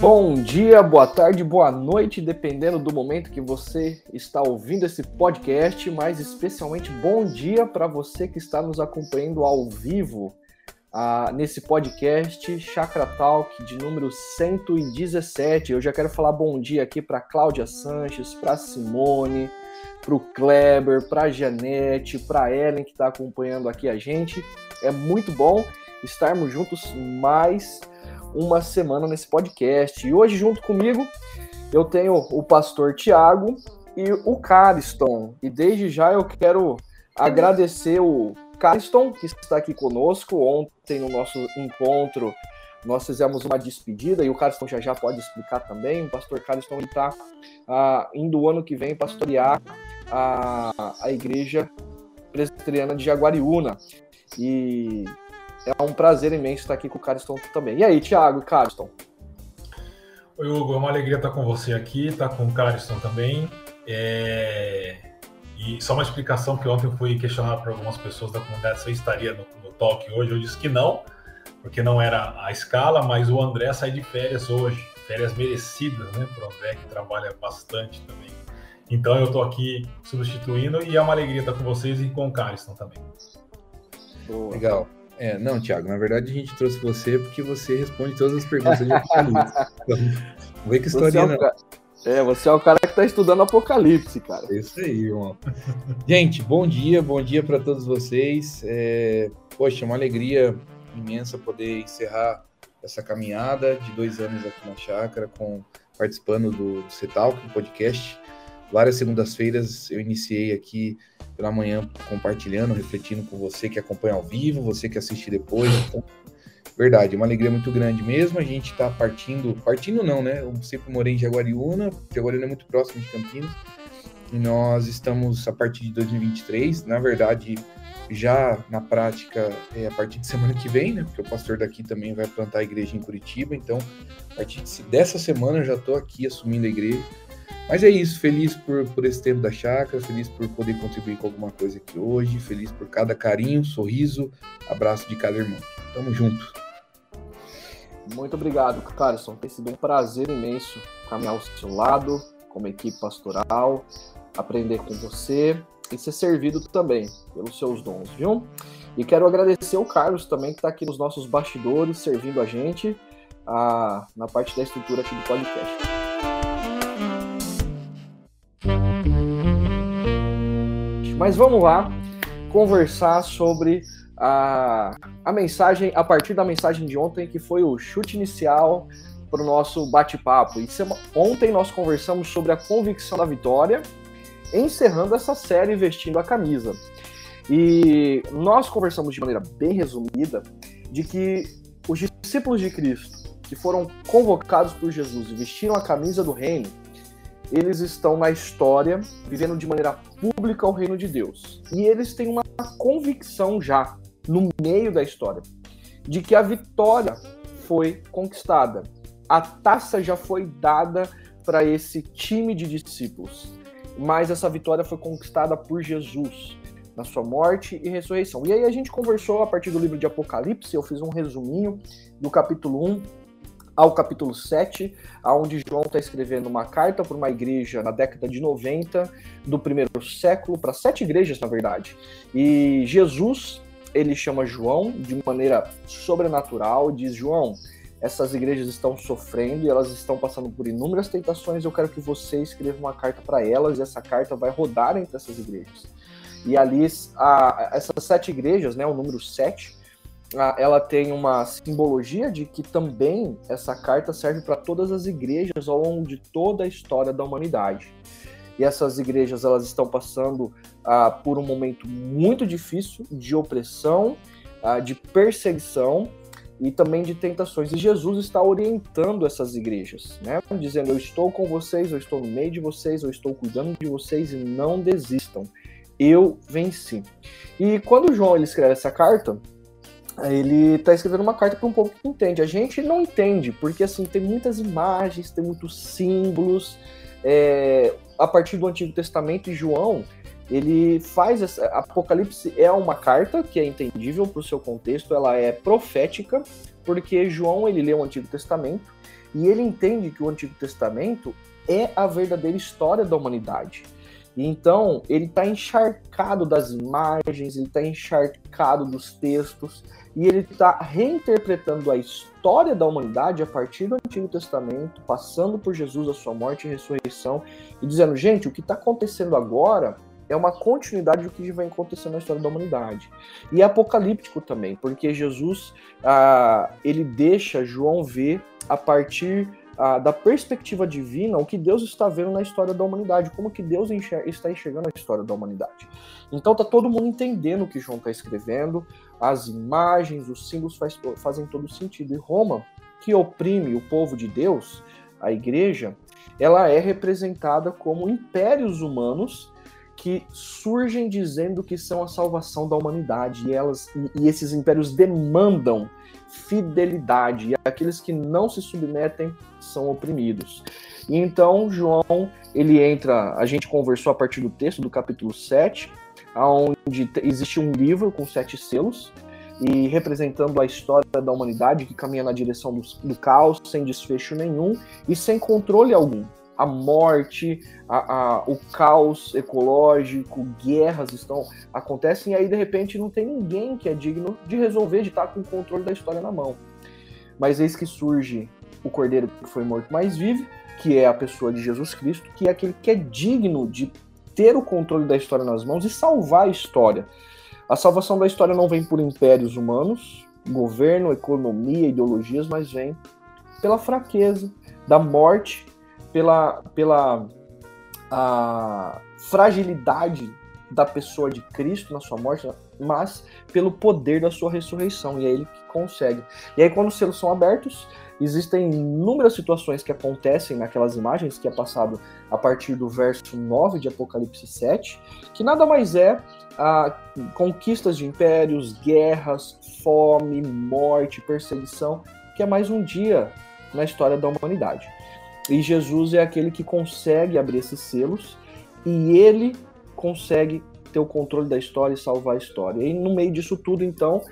Bom dia, boa tarde, boa noite, dependendo do momento que você está ouvindo esse podcast, mas especialmente bom dia para você que está nos acompanhando ao vivo uh, nesse podcast Chakra Talk de número 117. Eu já quero falar bom dia aqui para Cláudia Sanches, para Simone, para o Kleber, para Janete, para Ellen que está acompanhando aqui a gente. É muito bom estarmos juntos mais uma semana nesse podcast. E hoje, junto comigo, eu tenho o pastor Tiago e o Cariston. E desde já eu quero agradecer o Cariston, que está aqui conosco. Ontem, no nosso encontro, nós fizemos uma despedida e o Cariston já já pode explicar também. O pastor Cariston está ah, indo o ano que vem pastorear a, a igreja presbiteriana de Jaguariúna. E é um prazer imenso estar aqui com o Cariston também. E aí, Thiago Cariston? Oi, Hugo, é uma alegria estar com você aqui, estar com o Cariston também. É... E só uma explicação que ontem eu fui questionado por algumas pessoas da comunidade se eu estaria no, no talk hoje. Eu disse que não, porque não era a escala, mas o André sai de férias hoje, férias merecidas, né, para o André que trabalha bastante também. Então eu estou aqui substituindo e é uma alegria estar com vocês e com o Cariston também. Boa. Legal. É, não, Thiago, na verdade a gente trouxe você porque você responde todas as perguntas de então, não vem história, é não. É, você é o cara que está estudando Apocalipse, cara. É isso aí, irmão. gente, bom dia, bom dia para todos vocês. É, poxa, uma alegria imensa poder encerrar essa caminhada de dois anos aqui na Chácara, com, participando do, CETAL, do podcast. Várias segundas-feiras eu iniciei aqui pela manhã compartilhando, refletindo com você que acompanha ao vivo, você que assiste depois. Então, verdade, uma alegria muito grande mesmo. A gente está partindo, partindo não, né? Eu sempre morei em Jaguariúna, Jaguariúna é muito próximo de Campinas. E nós estamos a partir de 2023, na verdade, já na prática, é a partir de semana que vem, né? Porque o pastor daqui também vai plantar a igreja em Curitiba. Então, a partir dessa semana eu já estou aqui assumindo a igreja. Mas é isso, feliz por, por esse tempo da chácara, feliz por poder contribuir com alguma coisa aqui hoje, feliz por cada carinho, sorriso, abraço de cada irmão. Tamo junto. Muito obrigado, Carlson. Tem sido um prazer imenso caminhar ao seu lado, como equipe pastoral, aprender com você e ser servido também pelos seus dons, viu? E quero agradecer o Carlos também, que está aqui nos nossos bastidores, servindo a gente a, na parte da estrutura aqui do podcast. Mas vamos lá conversar sobre a, a mensagem, a partir da mensagem de ontem, que foi o chute inicial para o nosso bate-papo. E ontem nós conversamos sobre a convicção da vitória, encerrando essa série vestindo a camisa. E nós conversamos de maneira bem resumida de que os discípulos de Cristo, que foram convocados por Jesus e vestiram a camisa do reino, eles estão na história, vivendo de maneira pública o reino de Deus. E eles têm uma convicção já, no meio da história, de que a vitória foi conquistada. A taça já foi dada para esse time de discípulos. Mas essa vitória foi conquistada por Jesus na sua morte e ressurreição. E aí a gente conversou a partir do livro de Apocalipse, eu fiz um resuminho do capítulo 1 ao capítulo 7, onde João está escrevendo uma carta para uma igreja na década de 90 do primeiro século, para sete igrejas, na verdade. E Jesus, ele chama João de maneira sobrenatural, diz: João, essas igrejas estão sofrendo e elas estão passando por inúmeras tentações. Eu quero que você escreva uma carta para elas e essa carta vai rodar entre essas igrejas. E ali, a, essas sete igrejas, né, o número sete, ela tem uma simbologia de que também essa carta serve para todas as igrejas ao longo de toda a história da humanidade. E essas igrejas elas estão passando ah, por um momento muito difícil de opressão, ah, de perseguição e também de tentações. E Jesus está orientando essas igrejas, né? Dizendo: Eu estou com vocês, eu estou no meio de vocês, eu estou cuidando de vocês e não desistam. Eu venci. E quando João ele escreve essa carta, ele está escrevendo uma carta para um povo que entende. A gente não entende, porque assim tem muitas imagens, tem muitos símbolos. É, a partir do Antigo Testamento e João, ele faz essa, Apocalipse é uma carta que é entendível para o seu contexto, ela é profética, porque João ele lê o Antigo Testamento e ele entende que o Antigo Testamento é a verdadeira história da humanidade. Então, ele está encharcado das imagens, ele está encharcado dos textos, e ele está reinterpretando a história da humanidade a partir do Antigo Testamento, passando por Jesus, a sua morte e ressurreição, e dizendo, gente, o que está acontecendo agora é uma continuidade do que vem acontecendo na história da humanidade. E é apocalíptico também, porque Jesus ah, ele deixa João ver a partir ah, da perspectiva divina o que Deus está vendo na história da humanidade, como que Deus enxerga, está enxergando a história da humanidade. Então tá todo mundo entendendo o que João está escrevendo, as imagens, os símbolos faz, fazem todo sentido. E Roma, que oprime o povo de Deus, a igreja, ela é representada como impérios humanos que surgem dizendo que são a salvação da humanidade e elas e, esses impérios demandam fidelidade e aqueles que não se submetem são oprimidos. E então João, ele entra, a gente conversou a partir do texto do capítulo 7, onde existe um livro com sete selos e representando a história da humanidade que caminha na direção do, do caos, sem desfecho nenhum e sem controle algum a morte, a, a, o caos ecológico, guerras estão acontecem e aí de repente não tem ninguém que é digno de resolver, de estar com o controle da história na mão. Mas eis que surge o Cordeiro que foi morto mais vive, que é a pessoa de Jesus Cristo, que é aquele que é digno de ter o controle da história nas mãos e salvar a história. A salvação da história não vem por impérios humanos, governo, economia, ideologias, mas vem pela fraqueza, da morte pela, pela a fragilidade da pessoa de Cristo na sua morte, mas pelo poder da sua ressurreição. E é ele que consegue. E aí, quando os selos são abertos, existem inúmeras situações que acontecem naquelas imagens, que é passado a partir do verso 9 de Apocalipse 7, que nada mais é a conquistas de impérios, guerras, fome, morte, perseguição, que é mais um dia na história da humanidade. E Jesus é aquele que consegue abrir esses selos e ele consegue ter o controle da história e salvar a história. E no meio disso tudo, então,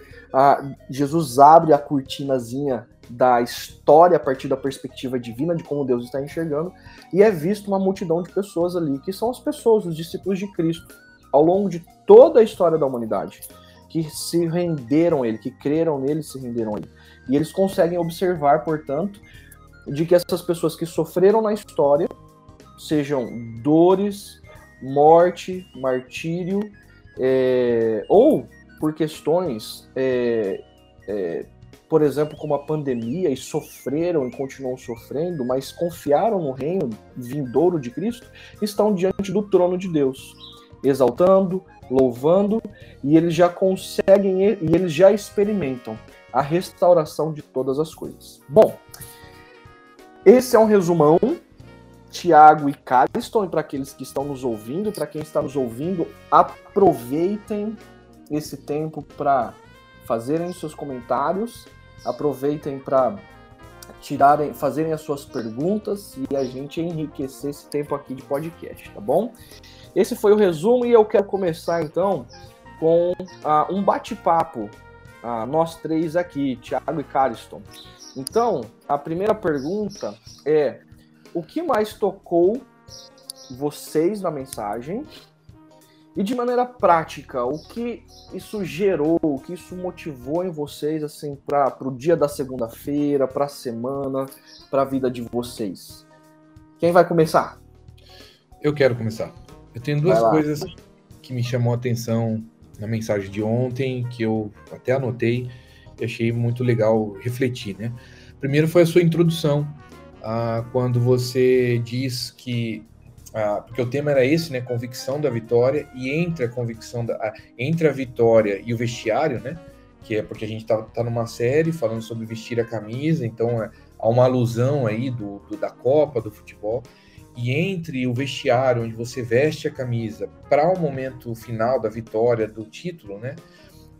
Jesus abre a cortinazinha da história a partir da perspectiva divina de como Deus está enxergando e é visto uma multidão de pessoas ali, que são as pessoas, os discípulos de Cristo, ao longo de toda a história da humanidade, que se renderam a ele, que creram nele, se renderam a ele. E eles conseguem observar, portanto, de que essas pessoas que sofreram na história, sejam dores, morte, martírio, é, ou por questões, é, é, por exemplo, como a pandemia, e sofreram e continuam sofrendo, mas confiaram no reino vindouro de Cristo, estão diante do trono de Deus, exaltando, louvando, e eles já conseguem e eles já experimentam a restauração de todas as coisas. Bom, esse é um resumão. Tiago e Cariston, e para aqueles que estão nos ouvindo, para quem está nos ouvindo, aproveitem esse tempo para fazerem seus comentários, aproveitem para tirarem, fazerem as suas perguntas e a gente enriquecer esse tempo aqui de podcast, tá bom? Esse foi o resumo e eu quero começar então com uh, um bate-papo, uh, nós três aqui, Tiago e Cariston. Então, a primeira pergunta é: o que mais tocou vocês na mensagem? E de maneira prática, o que isso gerou, o que isso motivou em vocês, assim, para o dia da segunda-feira, para a semana, para a vida de vocês? Quem vai começar? Eu quero começar. Eu tenho duas coisas que me chamou a atenção na mensagem de ontem, que eu até anotei e achei muito legal refletir, né? Primeiro foi a sua introdução, ah, quando você diz que ah, porque o tema era esse, né, convicção da vitória e entre a convicção da entre a vitória e o vestiário, né, que é porque a gente tá, tá numa série falando sobre vestir a camisa, então é, há uma alusão aí do, do da Copa, do futebol. E entre o vestiário onde você veste a camisa para o momento final da vitória do título, né,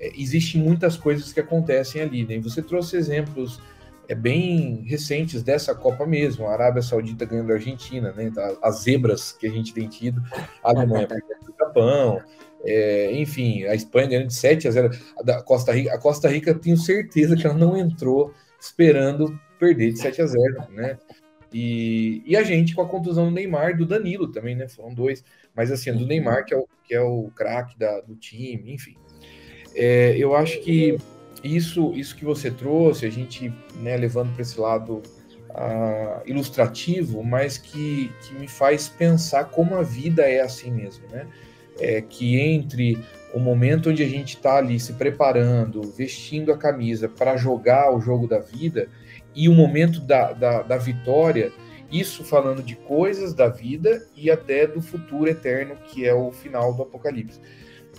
é, existem muitas coisas que acontecem ali, né? E você trouxe exemplos é bem recentes dessa Copa mesmo. A Arábia Saudita ganhando a Argentina, né? As zebras que a gente tem tido, a Alemanha perdendo o Japão, é, enfim, a Espanha ganhando de 7 a 0. A Costa Rica, a Costa Rica tenho certeza que ela não entrou esperando perder de 7 a 0, né? E, e a gente com a contusão do Neymar, do Danilo também, né? Foram dois, mas assim, do Neymar, que é o, que é o craque do time, enfim. É, eu acho que isso, isso que você trouxe, a gente né, levando para esse lado uh, ilustrativo, mas que, que me faz pensar como a vida é assim mesmo, né? É, que entre o momento onde a gente está ali se preparando, vestindo a camisa para jogar o jogo da vida, e o momento da, da, da vitória, isso falando de coisas da vida e até do futuro eterno, que é o final do Apocalipse.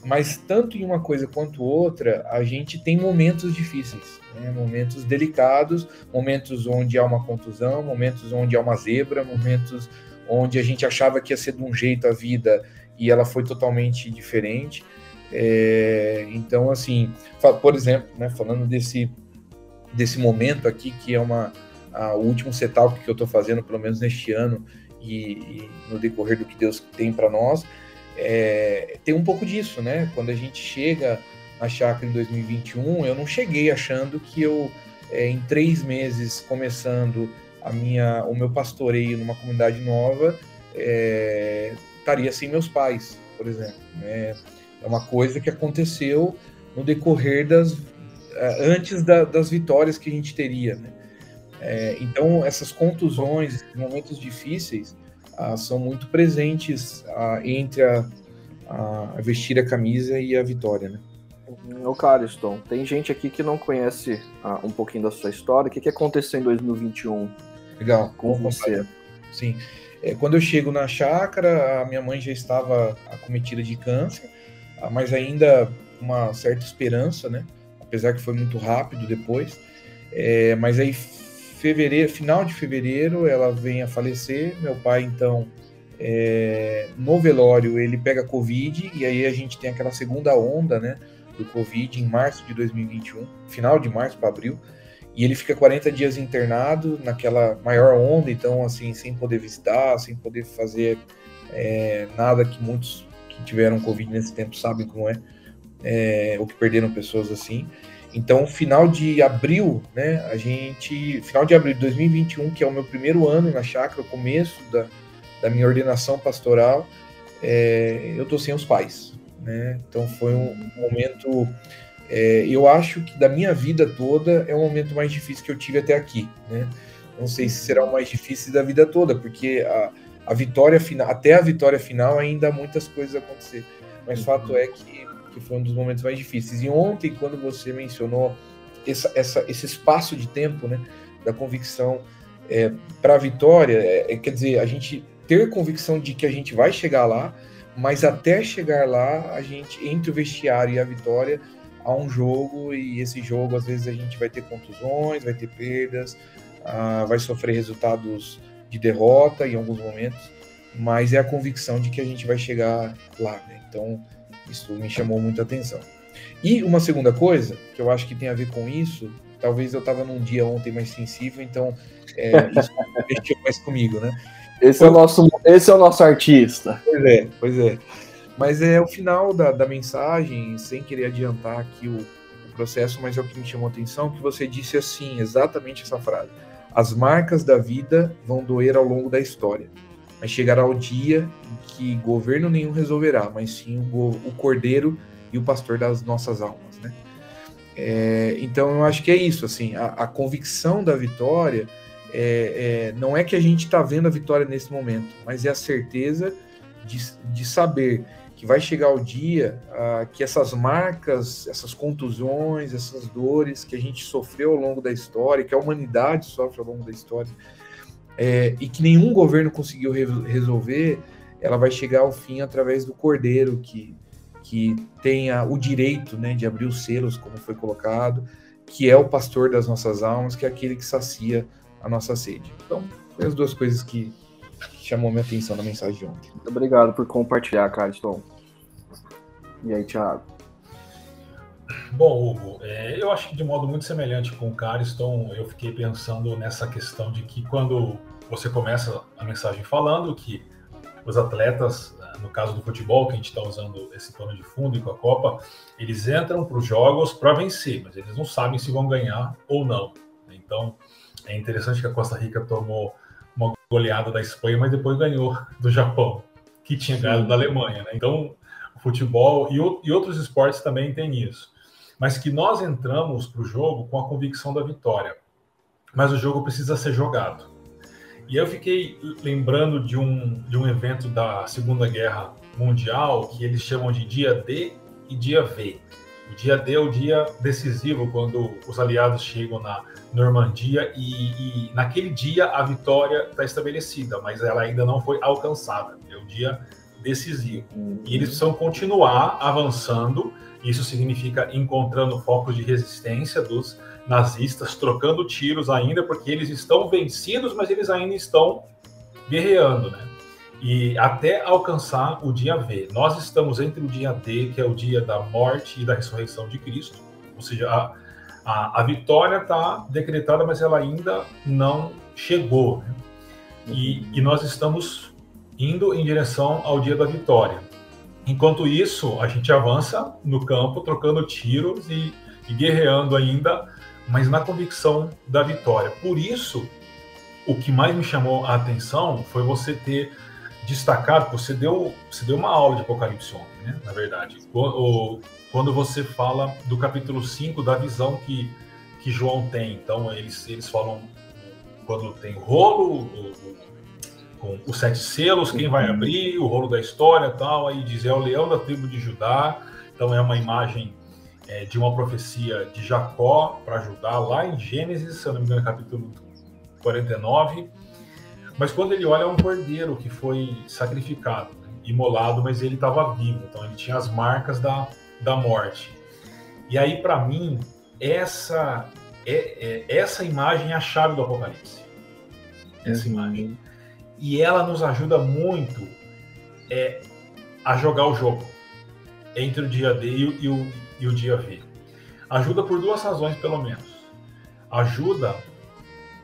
Mas tanto em uma coisa quanto outra, a gente tem momentos difíceis, né? momentos delicados, momentos onde há uma contusão, momentos onde há uma zebra, momentos onde a gente achava que ia ser de um jeito a vida e ela foi totalmente diferente. É, então, assim, por exemplo, né, falando desse, desse momento aqui, que é uma, a, o último setup que eu estou fazendo, pelo menos neste ano, e, e no decorrer do que Deus tem para nós, é, tem um pouco disso, né? Quando a gente chega na chácara em 2021, eu não cheguei achando que eu, é, em três meses, começando a minha, o meu pastoreio numa comunidade nova, é, estaria sem meus pais, por exemplo. Né? É uma coisa que aconteceu no decorrer das é, antes da, das vitórias que a gente teria, né? É, então essas contusões, momentos difíceis, ah, são muito presentes ah, entre a, a, vestir a camisa e a vitória, né? O Cariston, tem gente aqui que não conhece ah, um pouquinho da sua história. O que, que aconteceu em 2021 Legal, com você? Sim. É, quando eu chego na chácara, a minha mãe já estava acometida de câncer, ah, mas ainda uma certa esperança, né? Apesar que foi muito rápido depois. É, mas aí fevereiro, final de fevereiro, ela vem a falecer. Meu pai, então, é, no velório, ele pega Covid, e aí a gente tem aquela segunda onda, né, do Covid em março de 2021, final de março para abril, e ele fica 40 dias internado naquela maior onda, então, assim, sem poder visitar, sem poder fazer é, nada que muitos que tiveram Covid nesse tempo sabem como é, é ou que perderam pessoas assim. Então, final de abril, né, a gente, final de abril de 2021, que é o meu primeiro ano na chácara, o começo da, da minha ordenação pastoral, é, eu tô sem os pais, né? Então foi um momento, é, eu acho que da minha vida toda é o momento mais difícil que eu tive até aqui, né? Não sei se será o mais difícil da vida toda, porque a, a vitória final, até a vitória final ainda há muitas coisas a acontecer. Mas uhum. fato é que que foi um dos momentos mais difíceis. E ontem, quando você mencionou essa, essa, esse espaço de tempo, né, da convicção é, para a vitória, é, é, quer dizer, a gente ter convicção de que a gente vai chegar lá, mas até chegar lá, a gente, entre o vestiário e a vitória, há um jogo, e esse jogo, às vezes, a gente vai ter contusões, vai ter perdas, ah, vai sofrer resultados de derrota em alguns momentos, mas é a convicção de que a gente vai chegar lá, né? Então, isso me chamou muita atenção. E uma segunda coisa, que eu acho que tem a ver com isso, talvez eu estava num dia ontem mais sensível, então é, isso mexeu mais comigo, né? Esse, é o nosso, esse é o nosso artista. Pois é, pois é. Mas é o final da, da mensagem, sem querer adiantar aqui o, o processo, mas é o que me chamou a atenção, que você disse assim, exatamente essa frase. As marcas da vida vão doer ao longo da história mas chegará o dia em que governo nenhum resolverá, mas sim o, o cordeiro e o pastor das nossas almas, né? É, então eu acho que é isso, assim, a, a convicção da vitória é, é, não é que a gente está vendo a vitória nesse momento, mas é a certeza de, de saber que vai chegar o dia uh, que essas marcas, essas contusões, essas dores que a gente sofreu ao longo da história, que a humanidade sofre ao longo da história, é, e que nenhum governo conseguiu re resolver, ela vai chegar ao fim através do Cordeiro, que, que tenha o direito né, de abrir os selos, como foi colocado, que é o pastor das nossas almas, que é aquele que sacia a nossa sede. Então, foi as duas coisas que chamou minha atenção na mensagem de ontem. Muito obrigado por compartilhar, Cariston. E aí, Thiago? Bom, Hugo, é, eu acho que de modo muito semelhante com o Cariston, eu fiquei pensando nessa questão de que quando você começa a mensagem falando que os atletas, no caso do futebol, que a gente está usando esse pano de fundo e com a Copa, eles entram para os jogos para vencer, mas eles não sabem se vão ganhar ou não. Então, é interessante que a Costa Rica tomou uma goleada da Espanha, mas depois ganhou do Japão, que tinha ganhado da Alemanha. Né? Então, o futebol e, e outros esportes também têm isso. Mas que nós entramos para o jogo com a convicção da vitória. Mas o jogo precisa ser jogado. E eu fiquei lembrando de um, de um evento da Segunda Guerra Mundial que eles chamam de dia D e dia V. O dia D é o dia decisivo, quando os aliados chegam na Normandia e, e naquele dia a vitória está estabelecida, mas ela ainda não foi alcançada. É o dia decisivo. E eles precisam continuar avançando. Isso significa encontrando focos de resistência dos nazistas, trocando tiros ainda, porque eles estão vencidos, mas eles ainda estão guerreando, né? e até alcançar o dia V. Nós estamos entre o dia D, que é o dia da morte e da ressurreição de Cristo, ou seja, a, a, a vitória está decretada, mas ela ainda não chegou. Né? E, e nós estamos indo em direção ao dia da vitória. Enquanto isso, a gente avança no campo, trocando tiros e, e guerreando ainda, mas na convicção da vitória. Por isso, o que mais me chamou a atenção foi você ter destacado, você deu, você deu uma aula de Apocalipse ontem, né? Na verdade. Quando você fala do capítulo 5, da visão que, que João tem. Então, eles, eles falam quando tem rolo, o, com os sete selos, quem vai abrir, o rolo da história tal, aí diz é o leão da tribo de Judá. Então, é uma imagem é, de uma profecia de Jacó para Judá, lá em Gênesis, se eu não me engano, capítulo 49 mas quando ele olha, é um cordeiro que foi sacrificado, né? imolado, mas ele estava vivo, então ele tinha as marcas da, da morte. E aí, para mim, essa é, é, essa imagem é a chave do Apocalipse. Essa uhum. imagem. E ela nos ajuda muito é, a jogar o jogo entre o dia D e, o, e o dia V. Ajuda por duas razões, pelo menos. Ajuda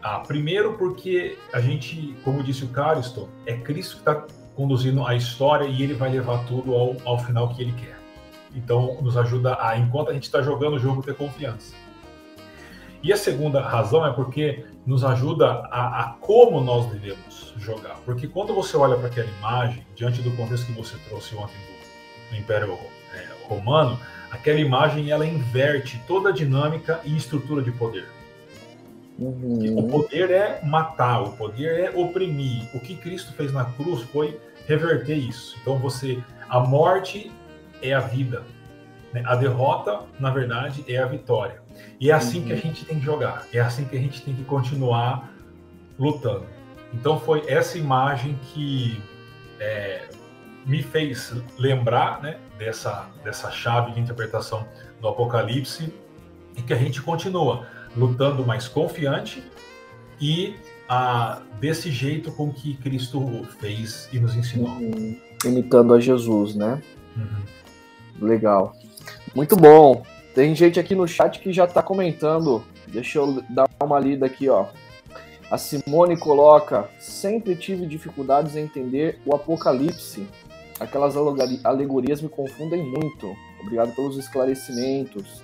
ah, primeiro porque a gente, como disse o Cariston, é Cristo que está conduzindo a história e ele vai levar tudo ao, ao final que ele quer. Então, nos ajuda a, enquanto a gente está jogando o jogo, ter confiança. E a segunda razão é porque nos ajuda a, a, como nós devemos jogar. Porque quando você olha para aquela imagem, diante do contexto que você trouxe ontem do, do Império é, Romano, aquela imagem ela inverte toda a dinâmica e estrutura de poder. Uhum. O poder é matar, o poder é oprimir. O que Cristo fez na cruz foi reverter isso. Então você, a morte é a vida, né? a derrota, na verdade, é a vitória. E é assim uhum. que a uhum. gente tem que jogar. É assim que a gente tem que continuar lutando. Então foi essa imagem que é, me fez lembrar né, dessa, dessa chave de interpretação do Apocalipse e que a gente continua lutando mais confiante e ah, desse jeito com que Cristo fez e nos ensinou. Uhum. Imitando a Jesus, né? Uhum. Legal. Muito bom. Tem gente aqui no chat que já está comentando. Deixa eu dar uma lida aqui, ó. A Simone coloca: sempre tive dificuldades em entender o Apocalipse. Aquelas alegorias me confundem muito. Obrigado pelos esclarecimentos.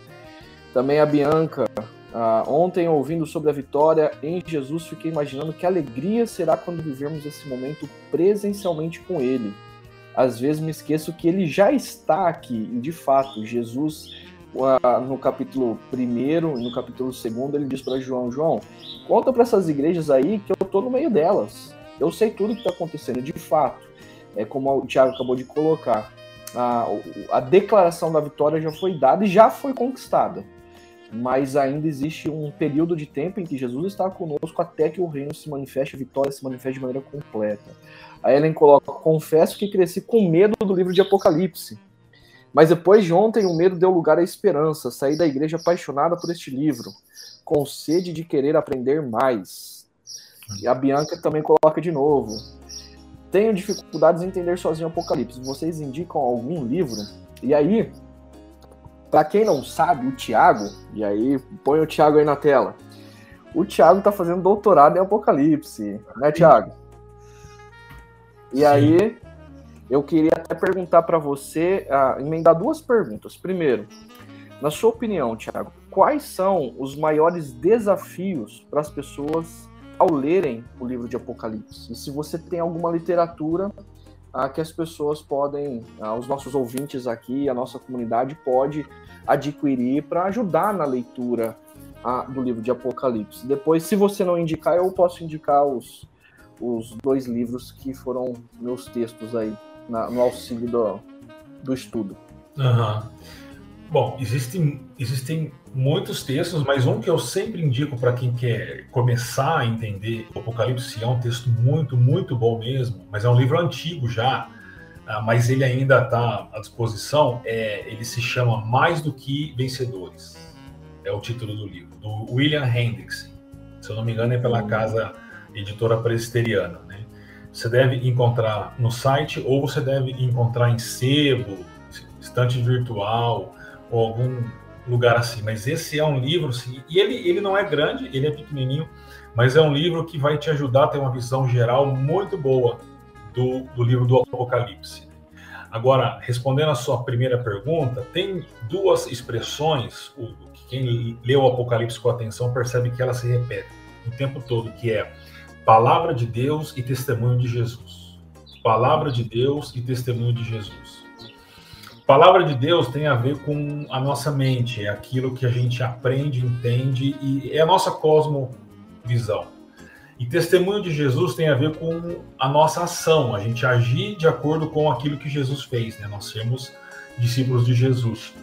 Também a Bianca Uh, ontem, ouvindo sobre a vitória em Jesus, fiquei imaginando que alegria será quando vivermos esse momento presencialmente com Ele. Às vezes me esqueço que Ele já está aqui, e de fato, Jesus, no capítulo 1 e no capítulo 2, ele diz para João: João, conta para essas igrejas aí que eu estou no meio delas. Eu sei tudo que está acontecendo, de fato. É como o Tiago acabou de colocar. A, a declaração da vitória já foi dada e já foi conquistada mas ainda existe um período de tempo em que Jesus está conosco até que o reino se manifeste, a vitória se manifeste de maneira completa. A Ellen coloca: Confesso que cresci com medo do livro de Apocalipse, mas depois de ontem o medo deu lugar à esperança. Saí da igreja apaixonada por este livro, com sede de querer aprender mais. E a Bianca também coloca de novo: Tenho dificuldades em entender sozinho Apocalipse. Vocês indicam algum livro? E aí, para quem não sabe, o Tiago, e aí põe o Tiago aí na tela. O Tiago está fazendo doutorado em Apocalipse, né, Tiago? E aí, eu queria até perguntar para você, uh, emendar duas perguntas. Primeiro, na sua opinião, Tiago, quais são os maiores desafios para as pessoas ao lerem o livro de Apocalipse? E se você tem alguma literatura uh, que as pessoas podem, uh, os nossos ouvintes aqui, a nossa comunidade pode adquirir para ajudar na leitura do livro de Apocalipse. Depois, se você não indicar, eu posso indicar os, os dois livros que foram meus textos aí, na, no auxílio do, do estudo. Uhum. Bom, existem, existem muitos textos, mas um que eu sempre indico para quem quer começar a entender o Apocalipse é um texto muito, muito bom mesmo, mas é um livro antigo já, ah, mas ele ainda está à disposição. É, ele se chama Mais do que Vencedores. É o título do livro, do William Hendrickson. Se eu não me engano, é pela casa editora presbiteriana. Você deve encontrar no site ou você deve encontrar em sebo, estante virtual ou algum lugar assim. Mas esse é um livro, assim, e ele, ele não é grande, ele é pequenininho, mas é um livro que vai te ajudar a ter uma visão geral muito boa do, do livro do Apocalipse. Agora, respondendo a sua primeira pergunta, tem duas expressões, o, quem leu o Apocalipse com atenção percebe que elas se repetem o tempo todo, que é Palavra de Deus e testemunho de Jesus. Palavra de Deus e testemunho de Jesus. Palavra de Deus tem a ver com a nossa mente, é aquilo que a gente aprende, entende e é a nossa cosmovisão. E testemunho de Jesus tem a ver com a nossa ação, a gente agir de acordo com aquilo que Jesus fez, né? Nós sermos discípulos de Jesus.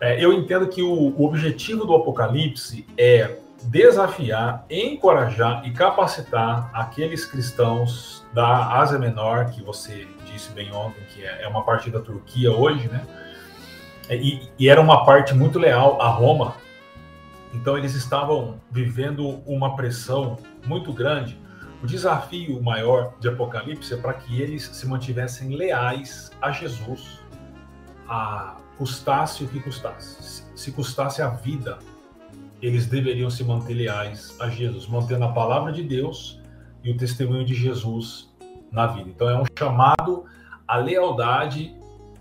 É, eu entendo que o, o objetivo do Apocalipse é desafiar, encorajar e capacitar aqueles cristãos da Ásia Menor, que você disse bem ontem, que é, é uma parte da Turquia hoje, né? E, e, era uma parte muito leal a Roma. Então eles estavam vivendo uma pressão muito grande. O desafio maior de Apocalipse é para que eles se mantivessem leais a Jesus, a custasse o que custasse. Se custasse a vida eles deveriam se manter leais a Jesus, mantendo a palavra de Deus e o testemunho de Jesus na vida. Então é um chamado à lealdade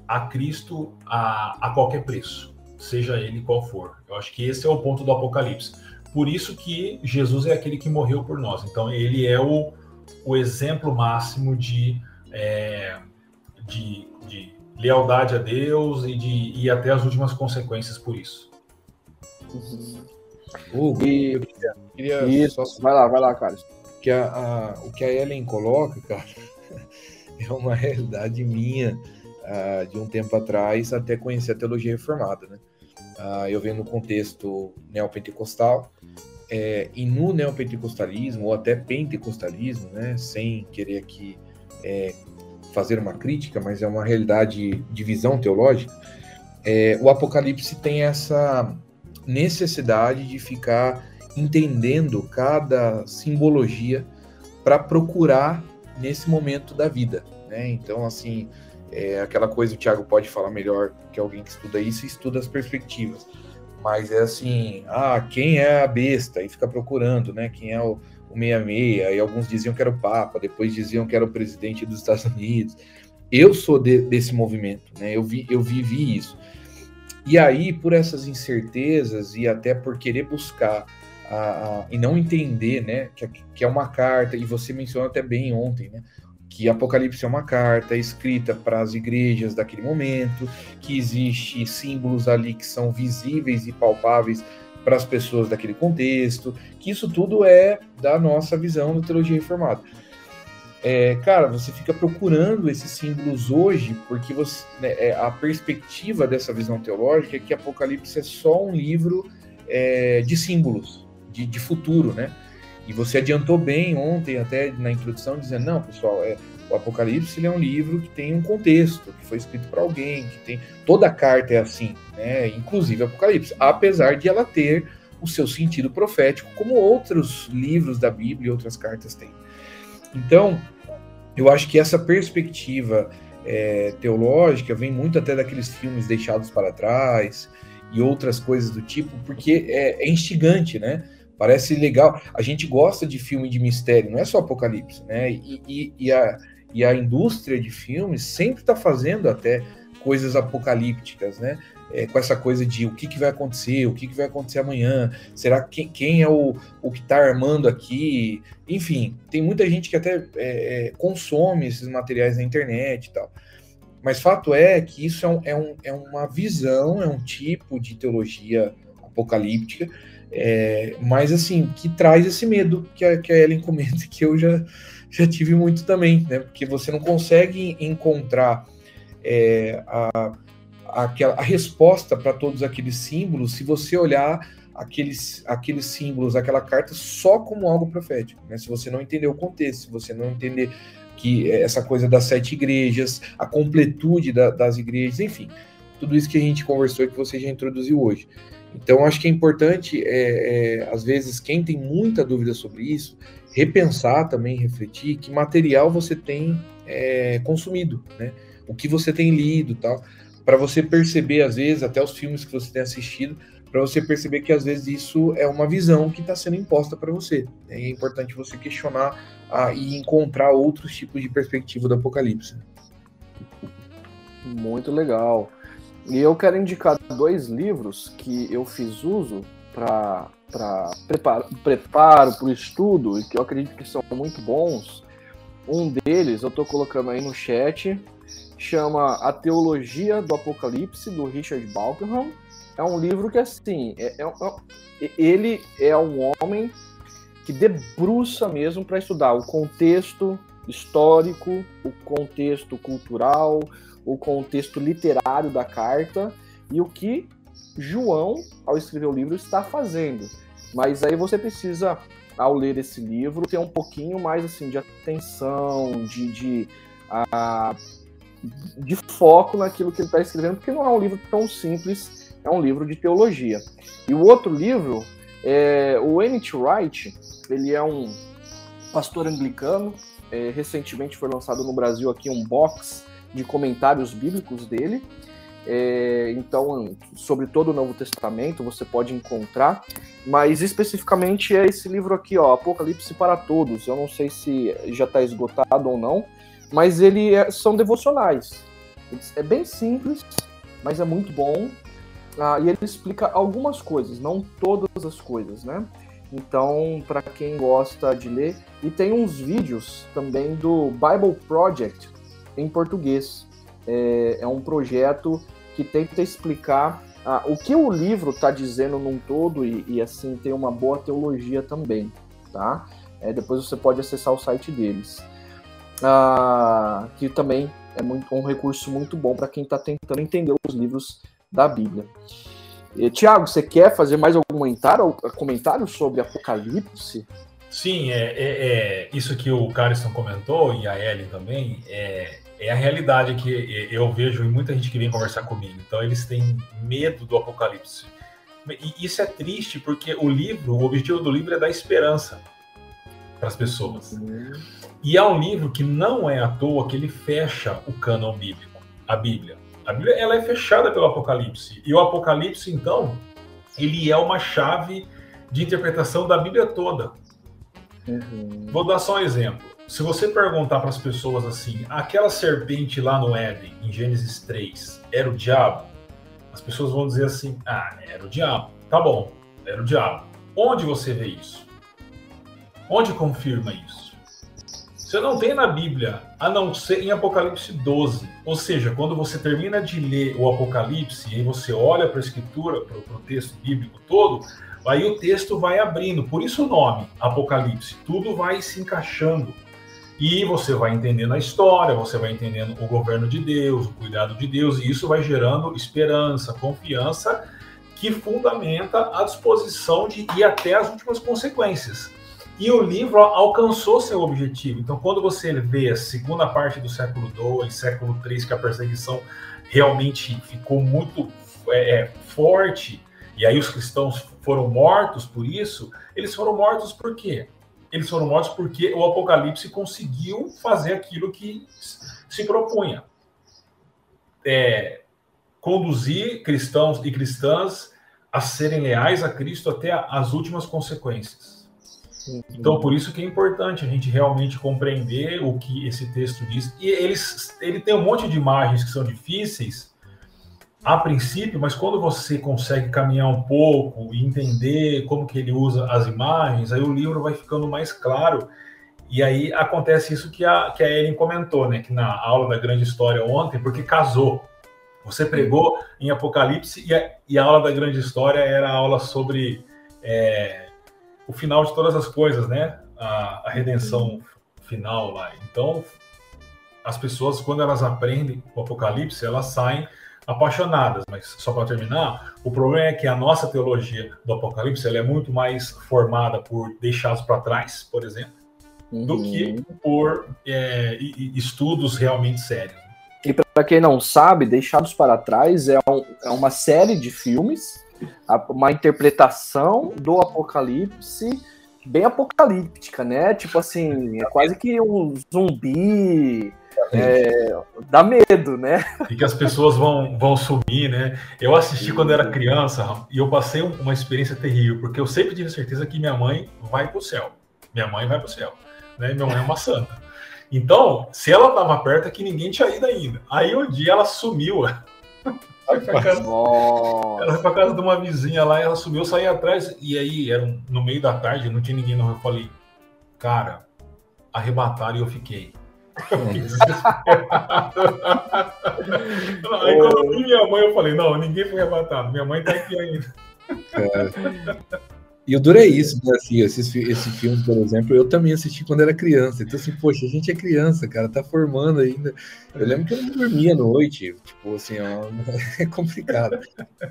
a Cristo a, a qualquer preço, seja ele qual for. Eu acho que esse é o ponto do Apocalipse. Por isso que Jesus é aquele que morreu por nós. Então ele é o, o exemplo máximo de, é, de, de lealdade a Deus e de até as últimas consequências por isso. Uhum. Hugo, e... eu queria, queria Isso, só... vai lá, vai lá, cara. Que a, a, o que a Ellen coloca, cara, é uma realidade minha uh, de um tempo atrás até conhecer a teologia reformada, né? Uh, eu venho no contexto neopentecostal, é, e no neopentecostalismo, ou até pentecostalismo, né, sem querer aqui é, fazer uma crítica, mas é uma realidade de visão teológica, é, o Apocalipse tem essa, necessidade de ficar entendendo cada simbologia para procurar nesse momento da vida, né? Então, assim, é aquela coisa o Thiago pode falar melhor que alguém que estuda isso estuda as perspectivas. Mas é assim, ah, quem é a besta? E fica procurando, né? Quem é o, o 66? E alguns diziam que era o Papa, depois diziam que era o presidente dos Estados Unidos. Eu sou de, desse movimento, né? Eu, vi, eu vivi isso. E aí, por essas incertezas e até por querer buscar a, a, e não entender, né, que, que é uma carta, e você mencionou até bem ontem, né, que Apocalipse é uma carta escrita para as igrejas daquele momento, que existe símbolos ali que são visíveis e palpáveis para as pessoas daquele contexto, que isso tudo é da nossa visão da teologia reformada é, cara, você fica procurando esses símbolos hoje, porque você, né, é, a perspectiva dessa visão teológica é que Apocalipse é só um livro é, de símbolos, de, de, futuro, né? E você adiantou bem ontem, até na introdução, dizendo: não, pessoal, é, o Apocalipse é um livro que tem um contexto, que foi escrito para alguém, que tem. Toda carta é assim, né? Inclusive Apocalipse, apesar de ela ter o seu sentido profético, como outros livros da Bíblia e outras cartas têm. Então, eu acho que essa perspectiva é, teológica vem muito até daqueles filmes deixados para trás e outras coisas do tipo, porque é, é instigante, né? Parece legal. A gente gosta de filme de mistério, não é só Apocalipse, né? E, e, e a, e a indústria de filmes sempre está fazendo até coisas apocalípticas, né? É, com essa coisa de o que, que vai acontecer, o que, que vai acontecer amanhã, será que quem é o, o que está armando aqui? Enfim, tem muita gente que até é, é, consome esses materiais na internet e tal. Mas fato é que isso é, um, é, um, é uma visão, é um tipo de teologia apocalíptica é, mas assim, que traz esse medo que a, que a Ellen comenta, que eu já, já tive muito também, né? Porque você não consegue encontrar é, a, a, resposta para todos aqueles símbolos se você olhar aqueles, aqueles símbolos, aquela carta só como algo profético, né? Se você não entender o contexto, se você não entender que essa coisa das sete igrejas, a completude da, das igrejas, enfim, tudo isso que a gente conversou e que você já introduziu hoje. Então, acho que é importante, é, é, às vezes, quem tem muita dúvida sobre isso, repensar também, refletir que material você tem é, consumido, né? O que você tem lido tal, para você perceber, às vezes, até os filmes que você tem assistido, para você perceber que às vezes isso é uma visão que está sendo imposta para você. É importante você questionar ah, e encontrar outros tipos de perspectiva do Apocalipse. Muito legal. E eu quero indicar dois livros que eu fiz uso para preparo para o estudo e que eu acredito que são muito bons. Um deles eu estou colocando aí no chat, chama A Teologia do Apocalipse, do Richard Balkenham. É um livro que, assim, é, é, é, ele é um homem que debruça mesmo para estudar o contexto histórico, o contexto cultural, o contexto literário da carta e o que João, ao escrever o livro, está fazendo. Mas aí você precisa, ao ler esse livro, ter um pouquinho mais assim de atenção, de, de, uh, de foco naquilo que ele está escrevendo, porque não é um livro tão simples, é um livro de teologia. E o outro livro, é, o Emmett Wright, ele é um pastor anglicano, é, recentemente foi lançado no Brasil aqui um box de comentários bíblicos dele. É, então, sobre todo o Novo Testamento você pode encontrar, mas especificamente é esse livro aqui, ó, Apocalipse para Todos. Eu não sei se já está esgotado ou não, mas ele é, são devocionais. É bem simples, mas é muito bom. Ah, e ele explica algumas coisas, não todas as coisas, né? Então, para quem gosta de ler, e tem uns vídeos também do Bible Project, em português. É, é um projeto que tenta explicar ah, o que o livro está dizendo num todo e, e, assim tem uma boa teologia também, tá? É, depois você pode acessar o site deles, ah, que também é muito, um recurso muito bom para quem está tentando entender os livros da Bíblia. Tiago, você quer fazer mais algum comentário, comentário sobre Apocalipse? Sim, é, é, é isso que o Carson comentou e a Ellen também. É, é a realidade que eu vejo em muita gente que vem conversar comigo. Então, eles têm medo do apocalipse. E isso é triste porque o livro, o objetivo do livro é dar esperança para as pessoas. Uhum. E é um livro que não é à toa que ele fecha o cânon bíblico, a Bíblia. A Bíblia ela é fechada pelo Apocalipse. E o Apocalipse, então, ele é uma chave de interpretação da Bíblia toda. Uhum. Vou dar só um exemplo se você perguntar para as pessoas assim, aquela serpente lá no Éden, em Gênesis 3, era o diabo? As pessoas vão dizer assim: ah, era o diabo. Tá bom, era o diabo. Onde você vê isso? Onde confirma isso? Você não tem na Bíblia, a não ser em Apocalipse 12. Ou seja, quando você termina de ler o Apocalipse e você olha para a escritura, para o texto bíblico todo, aí o texto vai abrindo. Por isso o nome, Apocalipse. Tudo vai se encaixando e você vai entendendo a história, você vai entendendo o governo de Deus, o cuidado de Deus, e isso vai gerando esperança, confiança, que fundamenta a disposição de ir até as últimas consequências. E o livro alcançou seu objetivo. Então, quando você vê a segunda parte do século II, século III, que a perseguição realmente ficou muito é, é, forte, e aí os cristãos foram mortos por isso, eles foram mortos por quê? eles foram mortos porque o Apocalipse conseguiu fazer aquilo que se propunha. É, conduzir cristãos e cristãs a serem leais a Cristo até as últimas consequências. Então, por isso que é importante a gente realmente compreender o que esse texto diz. E eles, ele tem um monte de imagens que são difíceis a princípio, mas quando você consegue caminhar um pouco e entender como que ele usa as imagens, aí o livro vai ficando mais claro. E aí acontece isso que a, que a Ellen comentou, né? Que na aula da grande história ontem, porque casou. Você pregou em Apocalipse e a, e a aula da grande história era a aula sobre é, o final de todas as coisas, né? A, a, redenção final lá. Então, as pessoas, quando elas aprendem o Apocalipse, elas saem apaixonadas. Mas só para terminar, o problema é que a nossa teologia do Apocalipse ela é muito mais formada por deixados para trás, por exemplo, uhum. do que por é, estudos realmente sérios. E para quem não sabe, Deixados para Trás é, um, é uma série de filmes, uma interpretação do Apocalipse bem apocalíptica, né? Tipo assim, é quase que um zumbi. É, dá medo, né? E que as pessoas vão, vão sumir, né? Eu assisti quando era criança e eu passei uma experiência terrível, porque eu sempre tive certeza que minha mãe vai para o céu. Minha mãe vai para o céu. Né? Minha mãe é uma santa. Então, se ela estava perto, é que ninguém tinha ido ainda. Aí um dia ela sumiu. Foi pra casa, ela foi pra casa de uma vizinha lá, ela sumiu, eu saí atrás, e aí era no meio da tarde, não tinha ninguém, não. Eu falei, cara, arrebataram e eu fiquei. aí quando eu vi minha mãe, eu falei, não, ninguém foi arrebatado, minha mãe tá aqui ainda. E o duro é isso, né? Assim, esse, esse filme, por exemplo, eu também assisti quando era criança. Então, assim, poxa, a gente é criança, cara, tá formando ainda. Eu lembro que eu não dormia à noite, tipo, assim, ó, é complicado.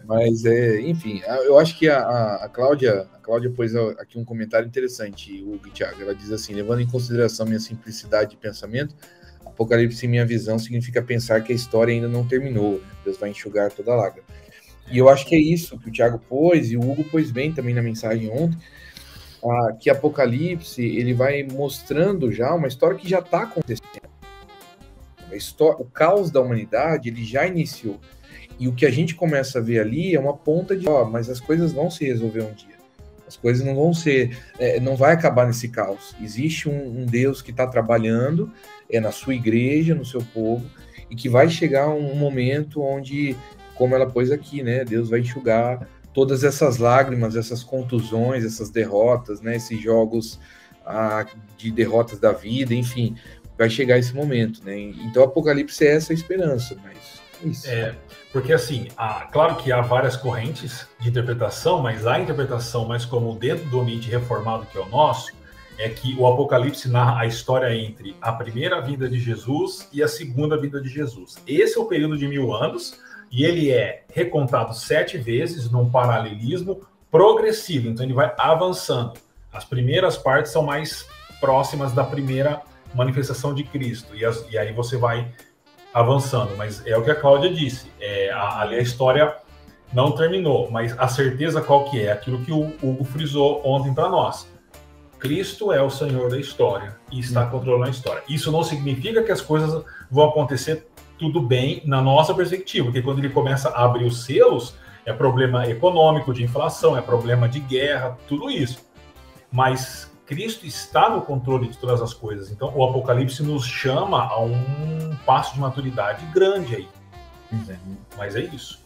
Mas, é, enfim, eu acho que a, a, Cláudia, a Cláudia pôs aqui um comentário interessante, o Thiago. Ela diz assim: levando em consideração minha simplicidade de pensamento, Apocalipse, em minha visão, significa pensar que a história ainda não terminou. Né? Deus vai enxugar toda a lágrima. E eu acho que é isso que o Thiago pôs, e o Hugo pôs bem também na mensagem ontem, que Apocalipse ele vai mostrando já uma história que já está acontecendo. História, o caos da humanidade ele já iniciou. E o que a gente começa a ver ali é uma ponta de, ó, mas as coisas vão se resolver um dia. As coisas não vão ser, é, não vai acabar nesse caos. Existe um, um Deus que está trabalhando é na sua igreja, no seu povo, e que vai chegar um momento onde como ela pôs aqui, né? Deus vai enxugar todas essas lágrimas, essas contusões, essas derrotas, né? Esses jogos ah, de derrotas da vida, enfim, vai chegar esse momento, né? Então, Apocalipse é essa esperança, mas é isso. É, porque assim, há, claro que há várias correntes de interpretação, mas a interpretação mais comum dentro do ambiente reformado que é o nosso é que o Apocalipse narra a história entre a primeira vinda de Jesus e a segunda vinda de Jesus. Esse é o período de mil anos e ele é recontado sete vezes num paralelismo progressivo, então ele vai avançando. As primeiras partes são mais próximas da primeira manifestação de Cristo, e, as, e aí você vai avançando. Mas é o que a Cláudia disse, é, a, ali a história não terminou, mas a certeza qual que é? Aquilo que o Hugo frisou ontem para nós. Cristo é o Senhor da história e está controlando a história. Isso não significa que as coisas vão acontecer tudo bem na nossa perspectiva, porque quando ele começa a abrir os selos, é problema econômico, de inflação, é problema de guerra, tudo isso. Mas Cristo está no controle de todas as coisas. Então, o Apocalipse nos chama a um passo de maturidade grande aí. Né? Mas é isso.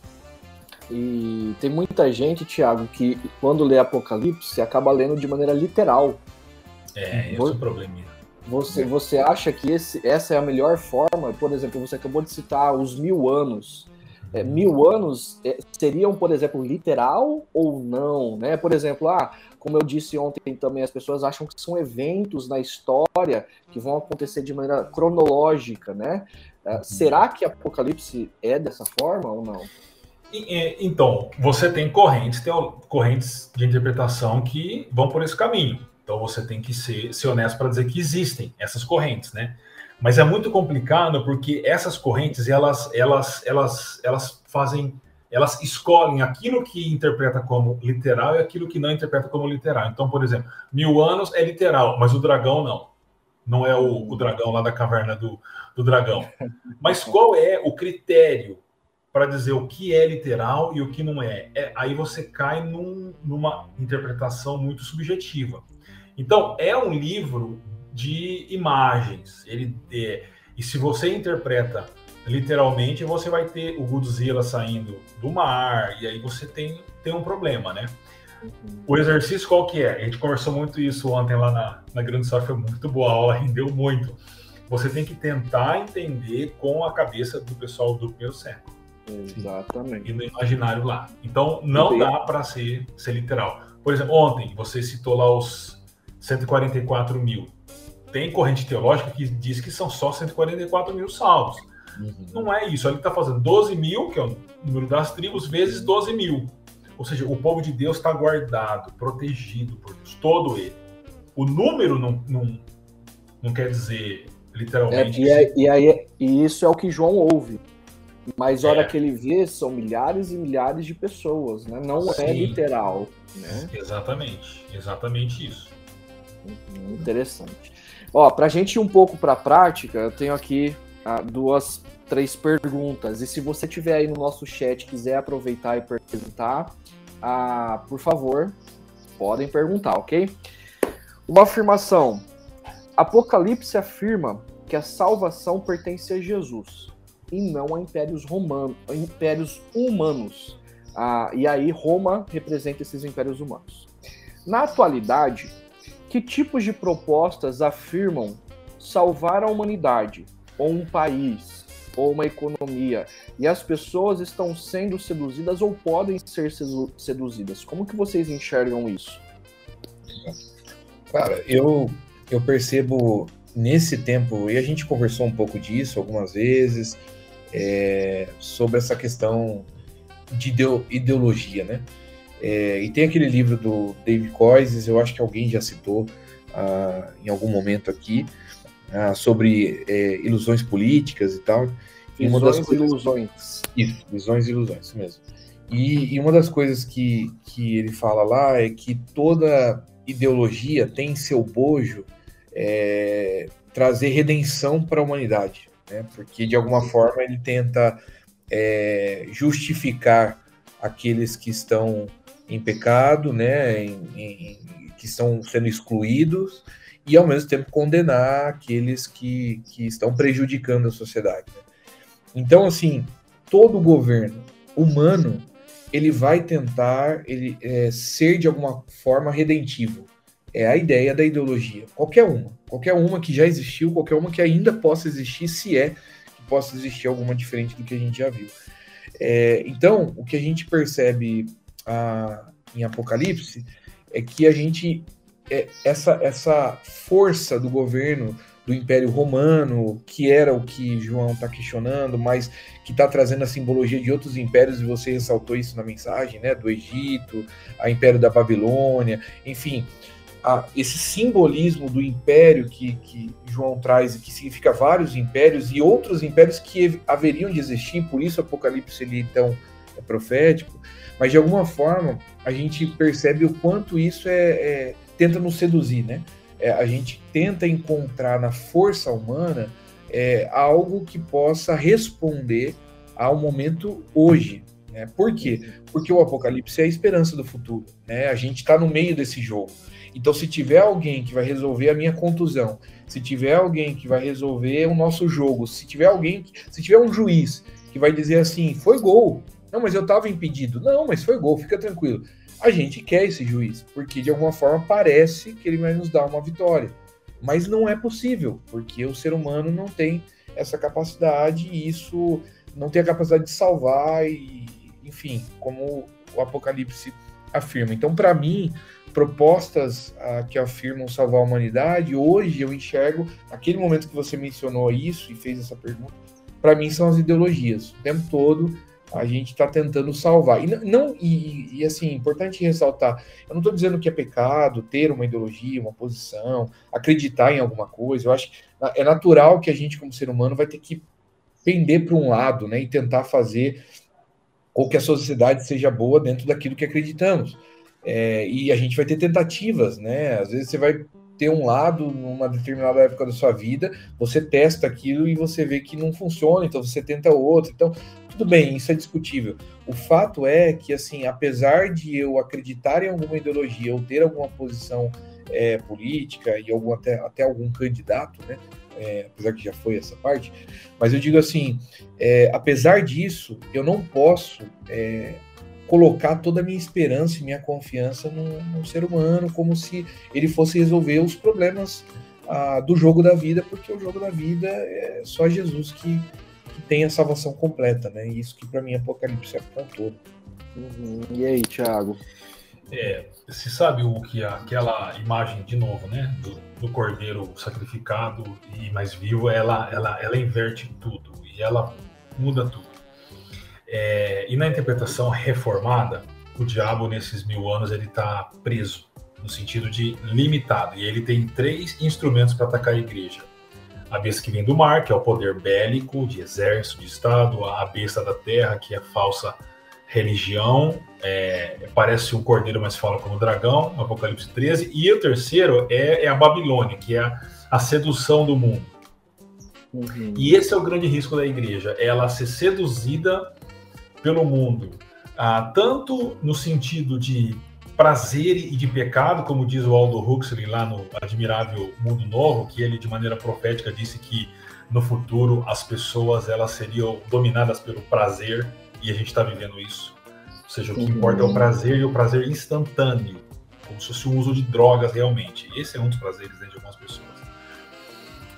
E tem muita gente, Tiago, que quando lê Apocalipse acaba lendo de maneira literal. É, esse é o probleminha. Você, você acha que esse, essa é a melhor forma? Por exemplo, você acabou de citar os mil anos. É, mil anos é, seriam, por exemplo, literal ou não? Né? Por exemplo, ah, como eu disse ontem também, as pessoas acham que são eventos na história que vão acontecer de maneira cronológica, né? É, será que Apocalipse é dessa forma ou não? Então, você tem correntes, tem correntes de interpretação que vão por esse caminho. Então você tem que ser, ser honesto para dizer que existem essas correntes, né? Mas é muito complicado porque essas correntes elas elas elas elas fazem elas escolhem aquilo que interpreta como literal e aquilo que não interpreta como literal. Então, por exemplo, mil anos é literal, mas o dragão não. Não é o, o dragão lá da caverna do, do dragão. Mas qual é o critério para dizer o que é literal e o que não é. é aí você cai num, numa interpretação muito subjetiva. Então, é um livro de imagens. Ele é, e se você interpreta literalmente, você vai ter o Godzilla saindo do mar, e aí você tem, tem um problema, né? O exercício qual que é? A gente conversou muito isso ontem lá na, na Grande Só, foi muito boa a aula, rendeu muito. Você tem que tentar entender com a cabeça do pessoal do primeiro século. Exatamente. E no imaginário lá. Então, não dá para ser, ser literal. Por exemplo, ontem você citou lá os 144 mil. Tem corrente teológica que diz que são só 144 mil salvos. Uhum. Não é isso. Ele está fazendo 12 mil, que é o número das tribos, vezes 12 mil. Ou seja, o povo de Deus está guardado, protegido por Deus, todo ele. O número não, não, não quer dizer literalmente. É, e, é, e, aí, e isso é o que João ouve. Mas a hora é. que ele vê, são milhares e milhares de pessoas, né? Não é Sim. é literal. Né? Exatamente, exatamente isso. Interessante. Ó, pra gente ir um pouco para a prática, eu tenho aqui ah, duas três perguntas. E se você tiver aí no nosso chat quiser aproveitar e perguntar, ah, por favor, podem perguntar, ok? Uma afirmação. Apocalipse afirma que a salvação pertence a Jesus e não a impérios romanos, a impérios humanos. Ah, e aí Roma representa esses impérios humanos. Na atualidade, que tipos de propostas afirmam salvar a humanidade ou um país ou uma economia e as pessoas estão sendo seduzidas ou podem ser seduzidas. Como que vocês enxergam isso? Cara, eu eu percebo nesse tempo e a gente conversou um pouco disso algumas vezes é, sobre essa questão de ideologia, né? É, e tem aquele livro do David Coises, eu acho que alguém já citou ah, em algum momento aqui, ah, sobre é, ilusões políticas e tal. E uma das coisas... ilusões. Isso, visões e ilusões, isso mesmo. E, e, uma das coisas que, que ele fala lá é que toda ideologia tem em seu bojo é, trazer redenção para a humanidade, né? porque de alguma forma ele tenta é, justificar aqueles que estão em pecado, né? Em, em, que estão sendo excluídos, e ao mesmo tempo condenar aqueles que, que estão prejudicando a sociedade. Né? Então, assim, todo governo humano ele vai tentar ele, é, ser de alguma forma redentivo. É a ideia da ideologia. Qualquer uma. Qualquer uma que já existiu, qualquer uma que ainda possa existir, se é que possa existir alguma diferente do que a gente já viu. É, então, o que a gente percebe a, em Apocalipse é que a gente. É, essa, essa força do governo do Império Romano, que era o que João está questionando, mas que está trazendo a simbologia de outros impérios, e você ressaltou isso na mensagem, né? Do Egito, a Império da Babilônia, enfim, esse simbolismo do império que, que João traz que significa vários impérios e outros impérios que haveriam de existir, por isso Apocalipse ele então é profético, mas de alguma forma a gente percebe o quanto isso é, é tenta nos seduzir, né? é, a gente tenta encontrar na força humana é, algo que possa responder ao momento hoje. Né? Por quê? Porque o Apocalipse é a esperança do futuro. Né? A gente está no meio desse jogo. Então, se tiver alguém que vai resolver a minha contusão, se tiver alguém que vai resolver o nosso jogo, se tiver alguém, se tiver um juiz que vai dizer assim, foi gol. Não, mas eu estava impedido. Não, mas foi gol, fica tranquilo a gente quer esse juiz, porque de alguma forma parece que ele vai nos dar uma vitória. Mas não é possível, porque o ser humano não tem essa capacidade e isso não tem a capacidade de salvar e, enfim, como o Apocalipse afirma. Então, para mim, propostas ah, que afirmam salvar a humanidade, hoje eu enxergo, naquele momento que você mencionou isso e fez essa pergunta, para mim são as ideologias. O tempo todo a gente está tentando salvar. E não e, e, assim, importante ressaltar, eu não estou dizendo que é pecado ter uma ideologia, uma posição, acreditar em alguma coisa. Eu acho que é natural que a gente, como ser humano, vai ter que pender para um lado, né, e tentar fazer ou que a sociedade seja boa dentro daquilo que acreditamos. É, e a gente vai ter tentativas, né? Às vezes você vai ter um lado numa determinada época da sua vida, você testa aquilo e você vê que não funciona, então você tenta outro. Então, tudo bem, isso é discutível. O fato é que, assim, apesar de eu acreditar em alguma ideologia ou ter alguma posição é, política e algum, até, até algum candidato, né? É, apesar que já foi essa parte, mas eu digo assim, é, apesar disso, eu não posso é, colocar toda a minha esperança e minha confiança num, num ser humano, como se ele fosse resolver os problemas ah, do jogo da vida, porque o jogo da vida é só Jesus que, que tem a salvação completa, né? Isso que para mim Apocalipse apontou. Uhum. E aí, Thiago? É, se sabe o que aquela imagem de novo, né, do, do, cordeiro sacrificado e mais vivo, ela, ela, ela inverte tudo e ela muda tudo. É, e na interpretação reformada, o diabo nesses mil anos ele está preso no sentido de limitado e ele tem três instrumentos para atacar a igreja: a besta que vem do mar, que é o poder bélico de exército, de estado, a besta da terra, que é falsa religião, é, parece um cordeiro, mas fala como dragão, Apocalipse 13, e o terceiro é, é a Babilônia, que é a, a sedução do mundo. Uhum. E esse é o grande risco da igreja, ela ser seduzida pelo mundo, ah, tanto no sentido de prazer e de pecado, como diz o Aldo Huxley lá no Admirável Mundo Novo, que ele de maneira profética disse que no futuro as pessoas elas seriam dominadas pelo prazer e a gente está vivendo isso. Ou seja, o que importa é o prazer e o prazer instantâneo, como se fosse o uso de drogas realmente. Esse é um dos prazeres né, de algumas pessoas.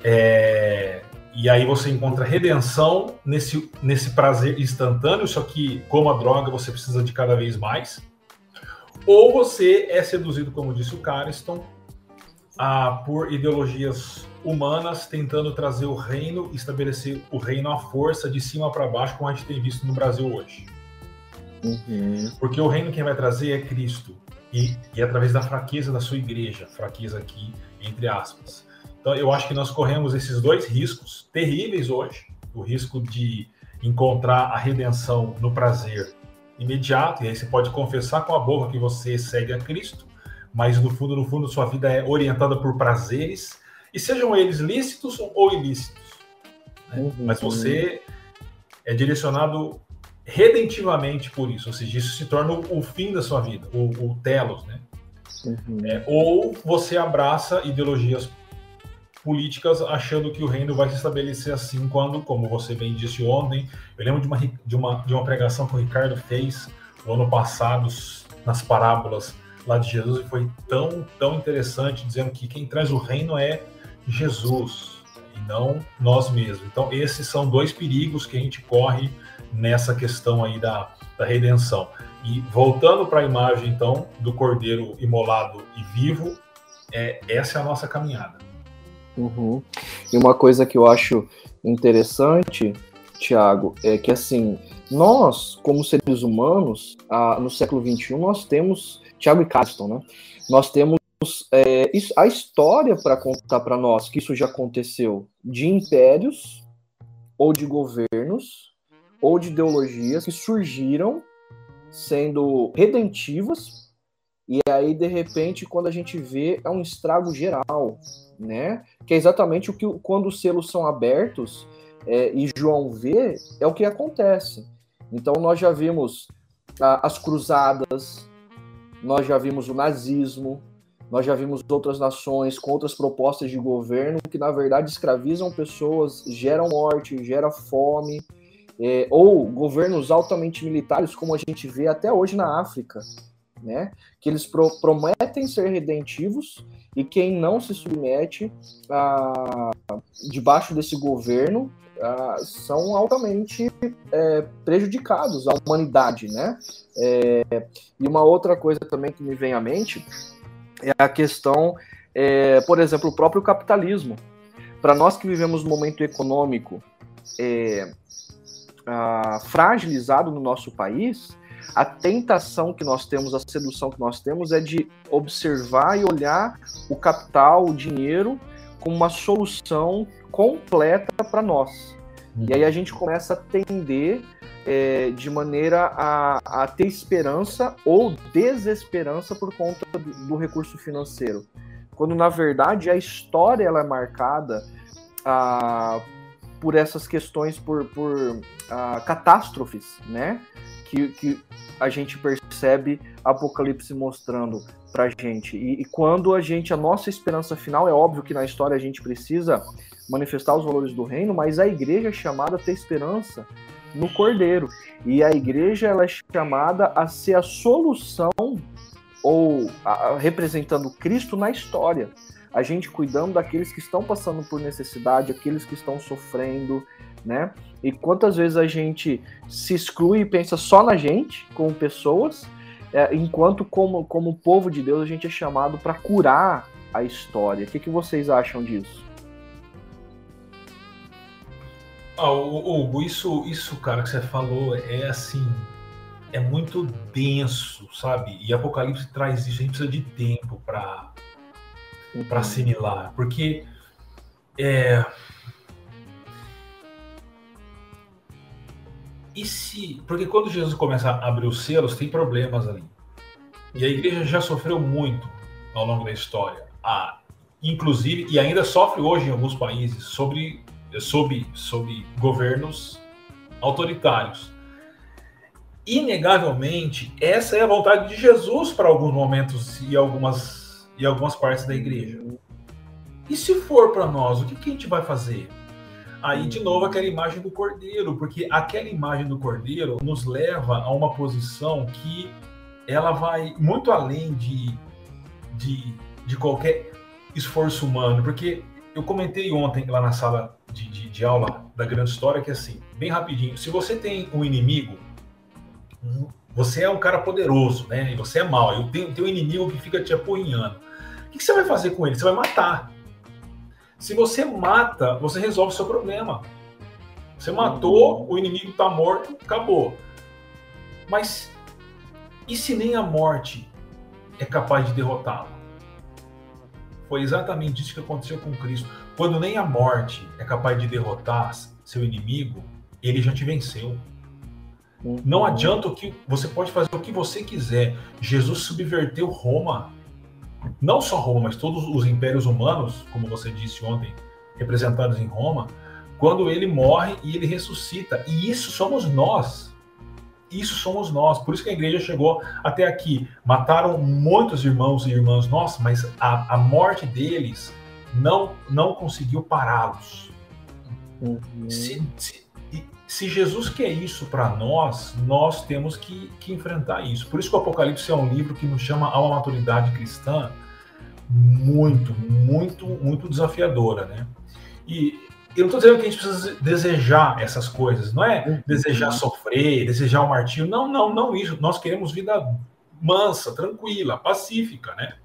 É... E aí você encontra redenção nesse, nesse prazer instantâneo, só que como a droga você precisa de cada vez mais. Ou você é seduzido, como disse o Cariston, a, por ideologias humanas tentando trazer o reino, estabelecer o reino à força de cima para baixo, como a gente tem visto no Brasil hoje. Uhum. Porque o reino quem vai trazer é Cristo. E, e através da fraqueza da sua igreja, fraqueza aqui, entre aspas. Então, eu acho que nós corremos esses dois riscos terríveis hoje: o risco de encontrar a redenção no prazer imediato, e aí você pode confessar com a boca que você segue a Cristo, mas no fundo, no fundo, sua vida é orientada por prazeres, e sejam eles lícitos ou ilícitos. Né? Uhum. Mas você é direcionado redentivamente por isso, ou seja, isso se torna o fim da sua vida, o, o telos, né? Uhum. É, ou você abraça ideologias políticas achando que o reino vai se estabelecer assim quando, como você bem disse ontem, eu lembro de uma, de uma, de uma pregação que o Ricardo fez no ano passado nas parábolas lá de Jesus e foi tão, tão interessante, dizendo que quem traz o reino é Jesus e não nós mesmos. Então, esses são dois perigos que a gente corre nessa questão aí da, da redenção. E voltando para a imagem, então, do cordeiro imolado e vivo, é, essa é a nossa caminhada. Uhum. E uma coisa que eu acho interessante, Tiago, é que assim, nós, como seres humanos, ah, no século XXI, nós temos, Tiago e Caston, né? Nós temos é, a história para contar para nós que isso já aconteceu de impérios ou de governos ou de ideologias que surgiram sendo redentivas e aí de repente quando a gente vê é um estrago geral né? Que é exatamente o que quando os selos são abertos é, e João vê, é o que acontece. Então nós já vimos ah, as cruzadas, nós já vimos o nazismo, nós já vimos outras nações com outras propostas de governo que na verdade escravizam pessoas, geram morte, geram fome, é, ou governos altamente militares, como a gente vê até hoje na África, né? Que eles pro prometem ser redentivos e quem não se submete a, debaixo desse governo a, são altamente é, prejudicados à humanidade, né? É, e uma outra coisa também que me vem à mente é a questão, é, por exemplo, o próprio capitalismo. Para nós que vivemos um momento econômico é, a, fragilizado no nosso país, a tentação que nós temos, a sedução que nós temos é de observar e olhar o capital, o dinheiro, como uma solução completa para nós. E aí a gente começa a tender é, de maneira a, a, ter esperança ou desesperança por conta do, do recurso financeiro. quando na verdade a história ela é marcada ah, por essas questões, por, por ah, catástrofes, né? Que, que a gente percebe Apocalipse mostrando pra gente. E, e, quando a gente, a nossa esperança final, é óbvio que na história a gente precisa manifestar os valores do reino, mas a igreja é chamada a ter esperança no Cordeiro. E a igreja ela é chamada a ser a solução ou a, representando Cristo na história. A gente cuidando daqueles que estão passando por necessidade, aqueles que estão sofrendo, né? E quantas vezes a gente se exclui e pensa só na gente, como pessoas, é, enquanto como, como povo de Deus a gente é chamado para curar a história. O que, que vocês acham disso? Ah, Hugo, isso, isso, cara, que você falou é assim, é muito denso, sabe? E Apocalipse traz isso, a gente precisa de tempo para para assimilar, porque é, e se. Porque quando Jesus começa a abrir os selos, tem problemas ali. E a igreja já sofreu muito ao longo da história. Inclusive, e ainda sofre hoje em alguns países, sobre, sob, sob governos autoritários. Inegavelmente, essa é a vontade de Jesus para alguns momentos e algumas, e algumas partes da igreja. E se for para nós, o que, que a gente vai fazer? Aí, de novo, aquela imagem do cordeiro, porque aquela imagem do cordeiro nos leva a uma posição que ela vai muito além de, de, de qualquer esforço humano, porque eu comentei ontem lá na sala de, de, de, aula da grande história que assim, bem rapidinho, se você tem um inimigo, você é um cara poderoso, né? E você é mau, eu tenho, tenho um inimigo que fica te apoiando. O que você vai fazer com ele? Você vai matar. Se você mata, você resolve o seu problema. Você matou, o inimigo está morto, acabou. Mas e se nem a morte é capaz de derrotá-lo? Foi exatamente isso que aconteceu com Cristo. Quando nem a morte é capaz de derrotar seu inimigo, ele já te venceu. Não adianta o que você pode fazer o que você quiser. Jesus subverteu Roma não só Roma, mas todos os impérios humanos, como você disse ontem, representados em Roma, quando ele morre e ele ressuscita. E isso somos nós. Isso somos nós. Por isso que a igreja chegou até aqui. Mataram muitos irmãos e irmãs nossos, mas a, a morte deles não, não conseguiu pará-los. Uhum. Se, se, se Jesus quer isso para nós, nós temos que, que, enfrentar isso. Por isso que o Apocalipse é um livro que nos chama a uma maturidade cristã muito, muito, muito desafiadora, né? E eu não estou dizendo que a gente precisa desejar essas coisas, não é uhum. desejar sofrer, desejar o martírio, não, não, não isso. Nós queremos vida mansa, tranquila, pacífica, né?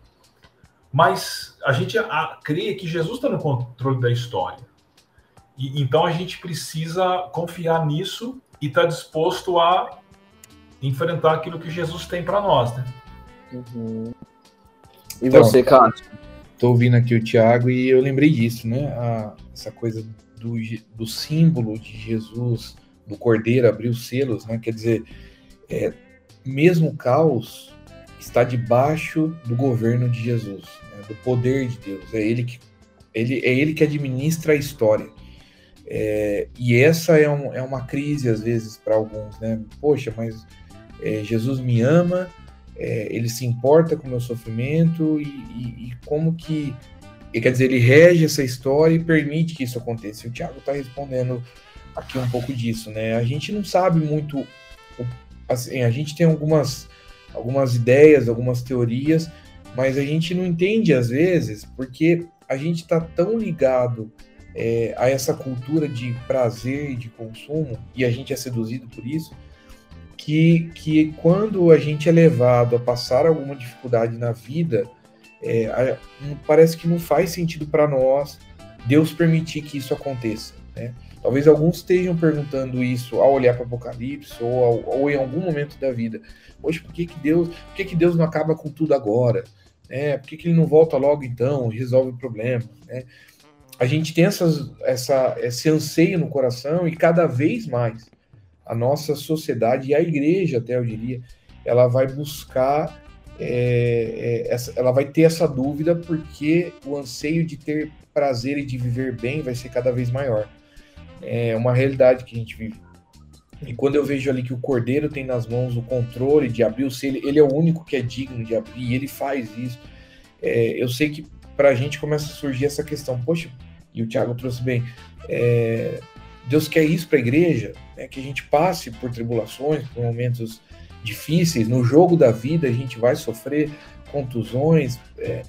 Mas a gente a, crê que Jesus está no controle da história. E, então a gente precisa confiar nisso e estar tá disposto a enfrentar aquilo que Jesus tem para nós, né? Uhum. E então, você, cara? Estou ouvindo aqui o Tiago e eu lembrei disso, né? A, essa coisa do, do símbolo de Jesus, do Cordeiro, abrir os selos, né? Quer dizer, é, mesmo o caos está debaixo do governo de Jesus, né? do poder de Deus. É ele que ele, é ele que administra a história. É, e essa é, um, é, uma crise, às vezes, para alguns, né? Poxa, mas é, Jesus me ama, é, ele se importa com o meu sofrimento, e, e, e, como que. Quer dizer, ele rege essa história e permite que isso aconteça. E o Tiago está respondendo aqui um pouco disso, né? A gente não sabe muito. Assim, a gente tem algumas, algumas ideias, algumas teorias, mas a gente não entende às vezes, porque a gente está tão ligado é, a essa cultura de prazer e de consumo, e a gente é seduzido por isso, que, que quando a gente é levado a passar alguma dificuldade na vida, é, a, parece que não faz sentido para nós Deus permitir que isso aconteça. Né? Talvez alguns estejam perguntando isso ao olhar para o Apocalipse ou, ao, ou, em algum momento da vida. Poxa, por que, que Deus, por que, que Deus não acaba com tudo agora? É, por que, que ele não volta logo então resolve o problema? Né? A gente tem essas, essa, esse anseio no coração e cada vez mais a nossa sociedade e a igreja, até eu diria, ela vai buscar é, é, ela vai ter essa dúvida porque o anseio de ter prazer e de viver bem vai ser cada vez maior. É uma realidade que a gente vive. E quando eu vejo ali que o cordeiro tem nas mãos o controle de abrir o selo, ele é o único que é digno de abrir, e ele faz isso. É, eu sei que para a gente começa a surgir essa questão, poxa, e o Tiago trouxe bem, é, Deus quer isso para a igreja, né, que a gente passe por tribulações, por momentos difíceis, no jogo da vida a gente vai sofrer contusões, é,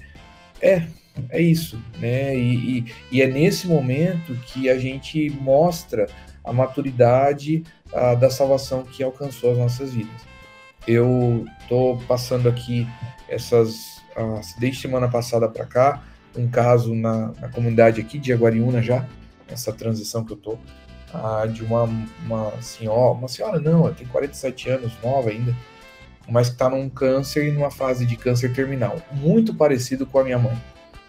é, é isso, né? E, e, e, é nesse momento que a gente mostra a maturidade a, da salvação que alcançou as nossas vidas. Eu tô passando aqui essas desde semana passada para cá um caso na, na, comunidade aqui de Aguariúna já essa transição que eu tô de uma, uma senhora, uma senhora não, ela tem 47 anos, nova ainda, mas que está num câncer e numa fase de câncer terminal, muito parecido com a minha mãe.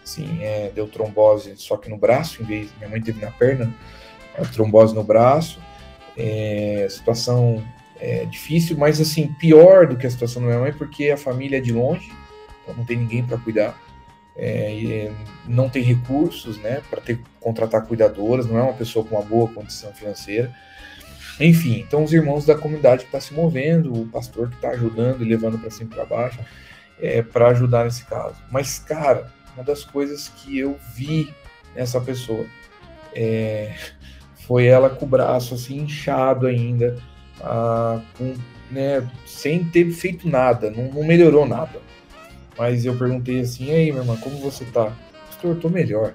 Sim, é, deu trombose só que no braço, em vez minha mãe teve na perna, é, trombose no braço, é, situação é, difícil, mas assim, pior do que a situação da minha mãe, porque a família é de longe, então não tem ninguém para cuidar é, não tem recursos né, para contratar cuidadoras, não é uma pessoa com uma boa condição financeira. Enfim, então os irmãos da comunidade que está se movendo, o pastor que está ajudando e levando para cima e para baixo, é, para ajudar nesse caso. Mas, cara, uma das coisas que eu vi nessa pessoa é, foi ela com o braço assim inchado ainda, ah, com, né, sem ter feito nada, não, não melhorou nada. Mas eu perguntei assim, aí, minha irmã, como você tá? Pastor, eu tô melhor.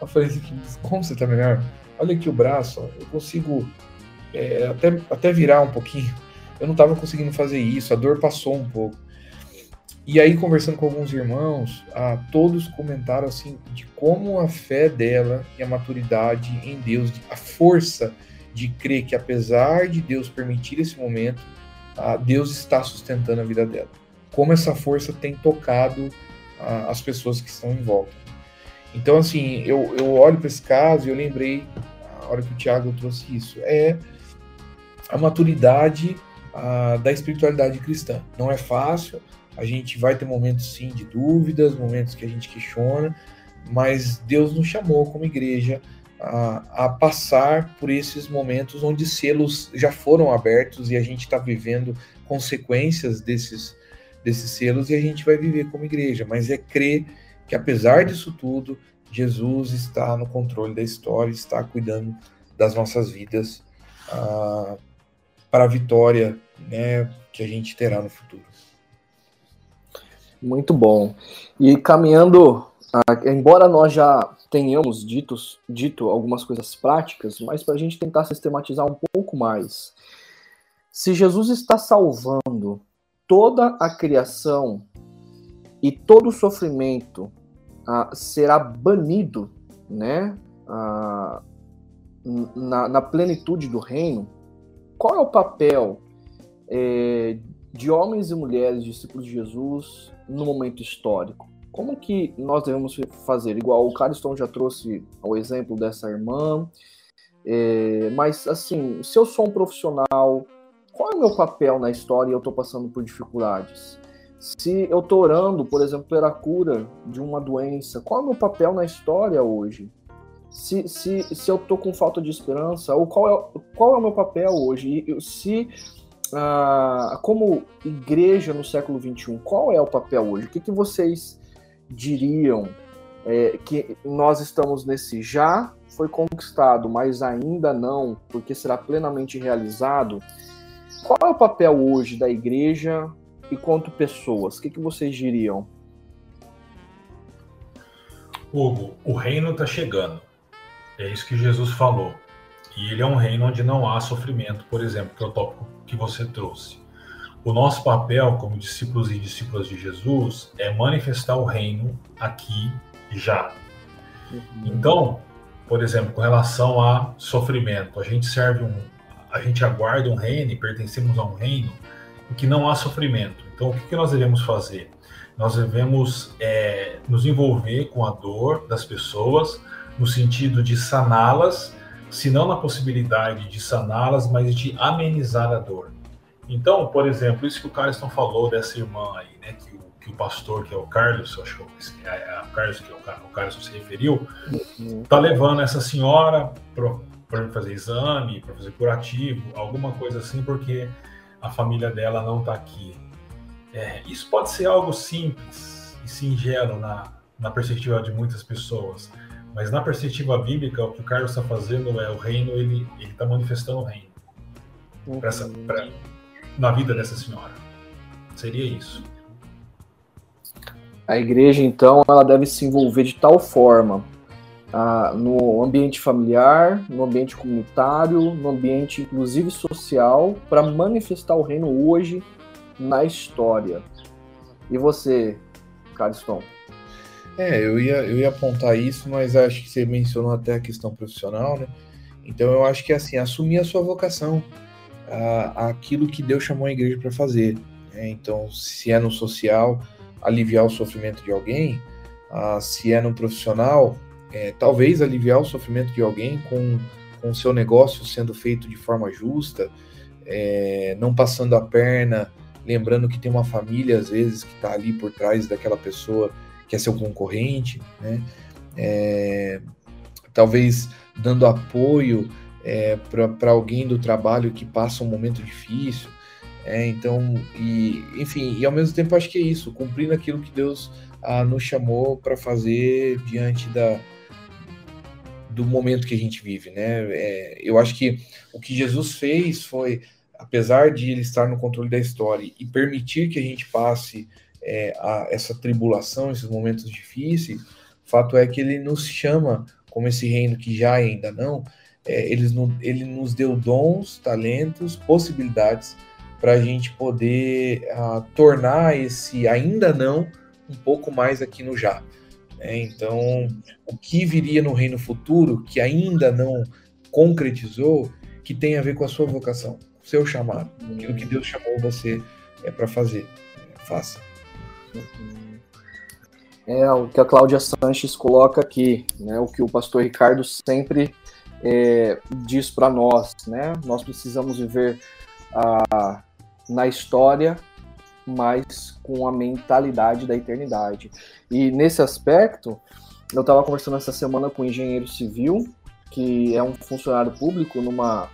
Eu falei assim, como você tá melhor? Olha aqui o braço, ó, eu consigo é, até, até virar um pouquinho. Eu não tava conseguindo fazer isso, a dor passou um pouco. E aí, conversando com alguns irmãos, ah, todos comentaram assim de como a fé dela e a maturidade em Deus, a força de crer que apesar de Deus permitir esse momento, Deus está sustentando a vida dela como essa força tem tocado as pessoas que estão em volta. Então, assim, eu, eu olho para esse caso e eu lembrei, a hora que o Tiago trouxe isso, é a maturidade da espiritualidade cristã. Não é fácil, a gente vai ter momentos, sim, de dúvidas, momentos que a gente questiona, mas Deus nos chamou como igreja a, a, passar por esses momentos onde selos já foram abertos e a gente está vivendo consequências desses, desses selos e a gente vai viver como igreja, mas é crer que apesar disso tudo, Jesus está no controle da história, está cuidando das nossas vidas ah, para a vitória né, que a gente terá no futuro. Muito bom. E caminhando, ah, embora nós já tenhamos dito algumas coisas práticas, mas para a gente tentar sistematizar um pouco mais. Se Jesus está salvando toda a criação e todo o sofrimento ah, será banido, né, ah, na, na, plenitude do reino, qual é o papel é, de homens e mulheres discípulos de Jesus no momento histórico? Como que nós devemos fazer? Igual o Cariston já trouxe o exemplo dessa irmã, é, mas assim, se eu sou um profissional qual é o meu papel na história e eu estou passando por dificuldades? Se eu estou orando, por exemplo, pela cura de uma doença, qual é o meu papel na história hoje? Se, se, se eu estou com falta de esperança, ou qual é, qual é o meu papel hoje? E se, ah, como igreja no século XXI, qual é o papel hoje? O que, que vocês diriam é, que nós estamos nesse já foi conquistado, mas ainda não, porque será plenamente realizado? Qual é o papel hoje da igreja e quanto pessoas? O que, que vocês diriam? Hugo, o reino está chegando. É isso que Jesus falou. E ele é um reino onde não há sofrimento, por exemplo, que é o tópico que você trouxe. O nosso papel como discípulos e discípulas de Jesus é manifestar o reino aqui já. Uhum. Então, por exemplo, com relação a sofrimento, a gente serve um, a gente aguarda um reino e pertencemos a um reino em que não há sofrimento. Então, o que, que nós devemos fazer? Nós devemos é, nos envolver com a dor das pessoas, no sentido de saná-las, se não na possibilidade de saná-las, mas de amenizar a dor. Então, por exemplo, isso que o Carlson falou dessa irmã aí, né? Que o, que o pastor, que é o Carlos, acho que é, é, o Carlos que é o, o Carlos se referiu, tá levando essa senhora para fazer exame, para fazer curativo, alguma coisa assim, porque a família dela não está aqui. É, isso pode ser algo simples e singelo na, na perspectiva de muitas pessoas, mas na perspectiva bíblica, o que o Carlos está fazendo é o reino, ele está manifestando o reino uhum. essa, pra, na vida dessa senhora. Seria isso. A igreja, então, ela deve se envolver de tal forma ah, no ambiente familiar, no ambiente comunitário, no ambiente inclusive social, para manifestar o reino hoje na história. E você, Cariston? É, eu ia, eu ia apontar isso, mas acho que você mencionou até a questão profissional, né? Então eu acho que assim, assumir a sua vocação, a, aquilo que Deus chamou a igreja para fazer. Né? Então, se é no social, aliviar o sofrimento de alguém, a, se é no profissional, é, talvez aliviar o sofrimento de alguém com o seu negócio sendo feito de forma justa, é, não passando a perna, lembrando que tem uma família, às vezes, que está ali por trás daquela pessoa que é seu concorrente, né? É, talvez dando apoio é, para alguém do trabalho que passa um momento difícil. É, então, e, enfim, e ao mesmo tempo acho que é isso, cumprindo aquilo que Deus ah, nos chamou para fazer diante da, do momento que a gente vive, né? É, eu acho que o que Jesus fez foi, apesar de ele estar no controle da história e permitir que a gente passe é, a, essa tribulação, esses momentos difíceis, fato é que ele nos chama, como esse reino que já ainda não, é, ele, ele nos deu dons, talentos, possibilidades para a gente poder uh, tornar esse ainda não um pouco mais aqui no já. É, então, o que viria no reino futuro, que ainda não concretizou, que tem a ver com a sua vocação, o seu chamado, aquilo que Deus chamou você é para fazer. Faça. É o que a Cláudia Sanches coloca aqui, né? O que o pastor Ricardo sempre é, diz para nós, né? Nós precisamos viver a, na história mas com a mentalidade da eternidade. E nesse aspecto, eu estava conversando essa semana com um engenheiro civil, que é um funcionário público numa,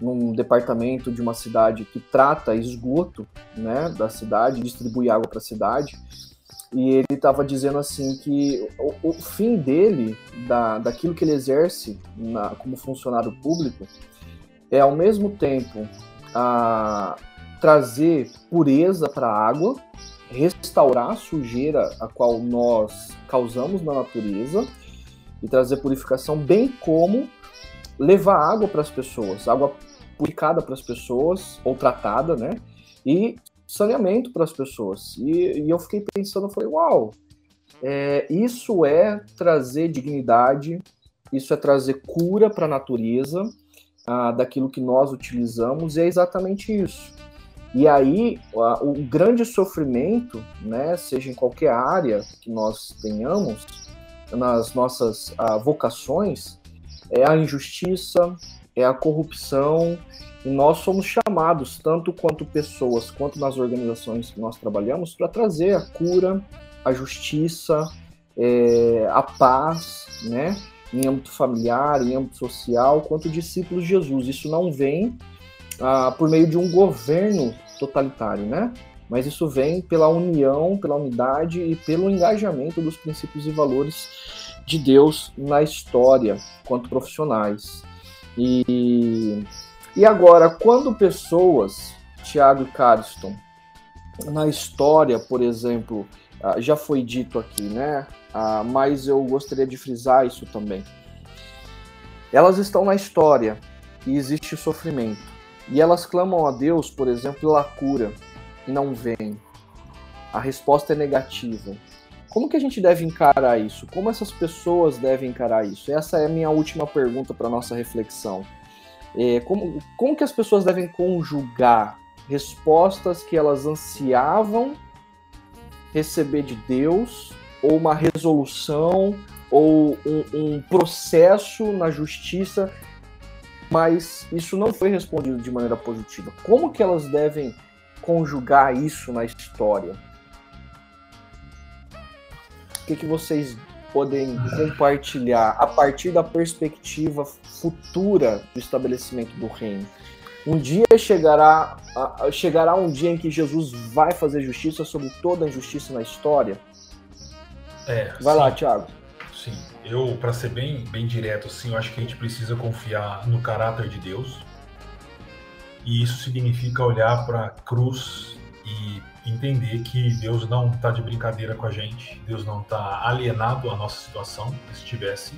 num departamento de uma cidade que trata esgoto né, da cidade, distribui água para a cidade. E ele estava dizendo assim que o, o, fim dele, da, daquilo que ele exerce na, como funcionário público, é ao mesmo tempo a, trazer pureza para a água, restaurar a sujeira a qual nós causamos na natureza e trazer purificação, bem como levar água para as pessoas, água purificada para as pessoas ou tratada, né? E saneamento para as pessoas. E, e, eu fiquei pensando, eu falei, uau, é, isso é trazer dignidade, isso é trazer cura para a natureza, ah, daquilo que nós utilizamos, e é exatamente isso. E aí, o grande sofrimento, né, seja em qualquer área que nós tenhamos, nas nossas uh, vocações, é a injustiça, é a corrupção, e nós somos chamados, tanto quanto pessoas, quanto nas organizações que nós trabalhamos, para trazer a cura, a justiça, é, a paz, né, em âmbito familiar, em âmbito social, quanto discípulos de Jesus. Isso não vem ah, por meio de um governo totalitário, né? Mas isso vem pela união, pela unidade e pelo engajamento dos princípios e valores de Deus na história, quanto profissionais. E, e agora, quando pessoas, Tiago e Cariston, na história, por exemplo, ah, já foi dito aqui, né? Ah, mas eu gostaria de frisar isso também. Elas estão na história e existe sofrimento. E elas clamam a Deus, por exemplo, pela cura, e não vem. A resposta é negativa. Como que a gente deve encarar isso? Como essas pessoas devem encarar isso? Essa é a minha última pergunta para nossa reflexão. É, como, como que as pessoas devem conjugar respostas que elas ansiavam receber de Deus, ou uma resolução, ou um, um processo na justiça mas isso não foi respondido de maneira positiva. Como que elas devem conjugar isso na história? O que, que vocês podem compartilhar a partir da perspectiva futura do estabelecimento do reino? Um dia chegará, chegará um dia em que Jesus vai fazer justiça sobre toda a injustiça na história? É, vai sim, lá, Thiago. Sim, eu, para ser bem, bem direto, sim, eu acho que a gente precisa confiar no caráter de Deus. E isso significa olhar para a cruz e entender que Deus não está de brincadeira com a gente, Deus não está alienado à nossa situação. Se tivesse,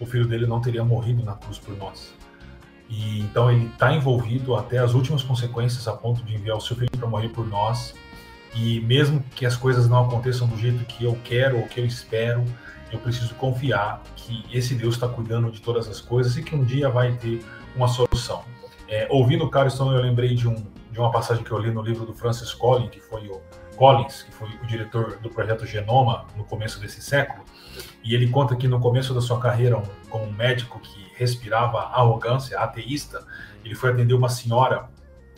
o filho dele não teria morrido na cruz por nós. E então ele está envolvido até as últimas consequências a ponto de enviar o seu filho para morrer por nós. E mesmo que as coisas não aconteçam do jeito que eu quero ou que eu espero, eu preciso confiar que esse Deus está cuidando de todas as coisas e que um dia vai ter uma solução. É, ouvindo o Carlson, eu lembrei de, um, de uma passagem que eu li no livro do Francis Collins, que foi o Collins, que foi o diretor do projeto Genoma no começo desse século, e ele conta que no começo da sua carreira, um, como um médico que respirava arrogância, ateísta. Ele foi atender uma senhora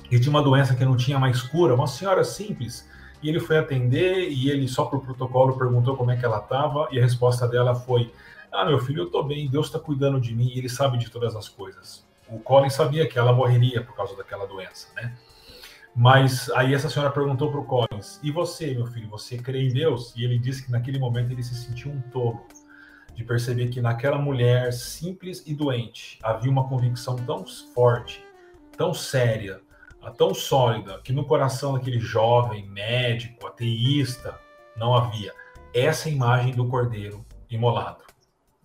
que tinha uma doença que não tinha mais cura, uma senhora simples. E ele foi atender e ele, só por protocolo, perguntou como é que ela estava. E a resposta dela foi: Ah, meu filho, eu estou bem, Deus está cuidando de mim e ele sabe de todas as coisas. O Colin sabia que ela morreria por causa daquela doença, né? Mas aí essa senhora perguntou para o Collins: E você, meu filho, você crê em Deus? E ele disse que naquele momento ele se sentiu um tolo de perceber que naquela mulher simples e doente havia uma convicção tão forte, tão séria, tão sólida, que no coração daquele jovem médico, ateísta, não havia essa imagem do cordeiro imolado.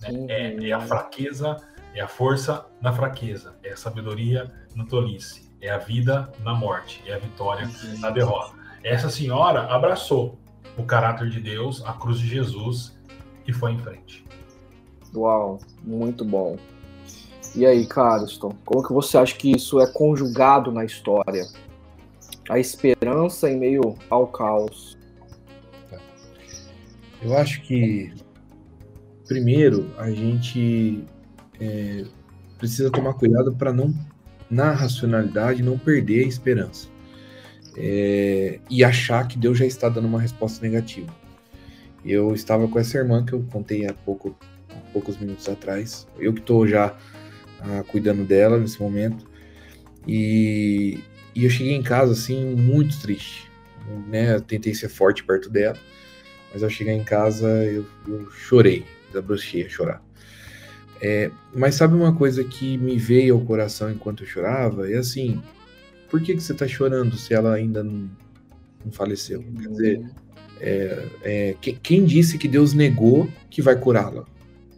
Né? É, é, a fraqueza, é a força na fraqueza, é a sabedoria no tolice, é a vida na morte, é a vitória uhum. na derrota. Essa senhora abraçou o caráter de Deus, a cruz de Jesus e foi em frente. Uau, muito bom. E aí, Cariston, como que você acha que isso é conjugado na história? A esperança em meio ao caos. Eu acho que, primeiro, a gente é, precisa tomar cuidado para não, na racionalidade, não perder a esperança. É, e achar que Deus já está dando uma resposta negativa. Eu estava com essa irmã que eu contei há pouco poucos minutos atrás. Eu que estou já ah, cuidando dela nesse momento. E, e, eu cheguei em casa assim muito triste, né? Eu tentei ser forte perto dela, mas ao chegar em casa eu, eu chorei, desabrochei a chorar. É, mas sabe uma coisa que me veio ao coração enquanto eu chorava? É assim, por que, que você está chorando se ela ainda não, não faleceu? Quer dizer, é, é, quem disse que Deus negou que vai curá-la?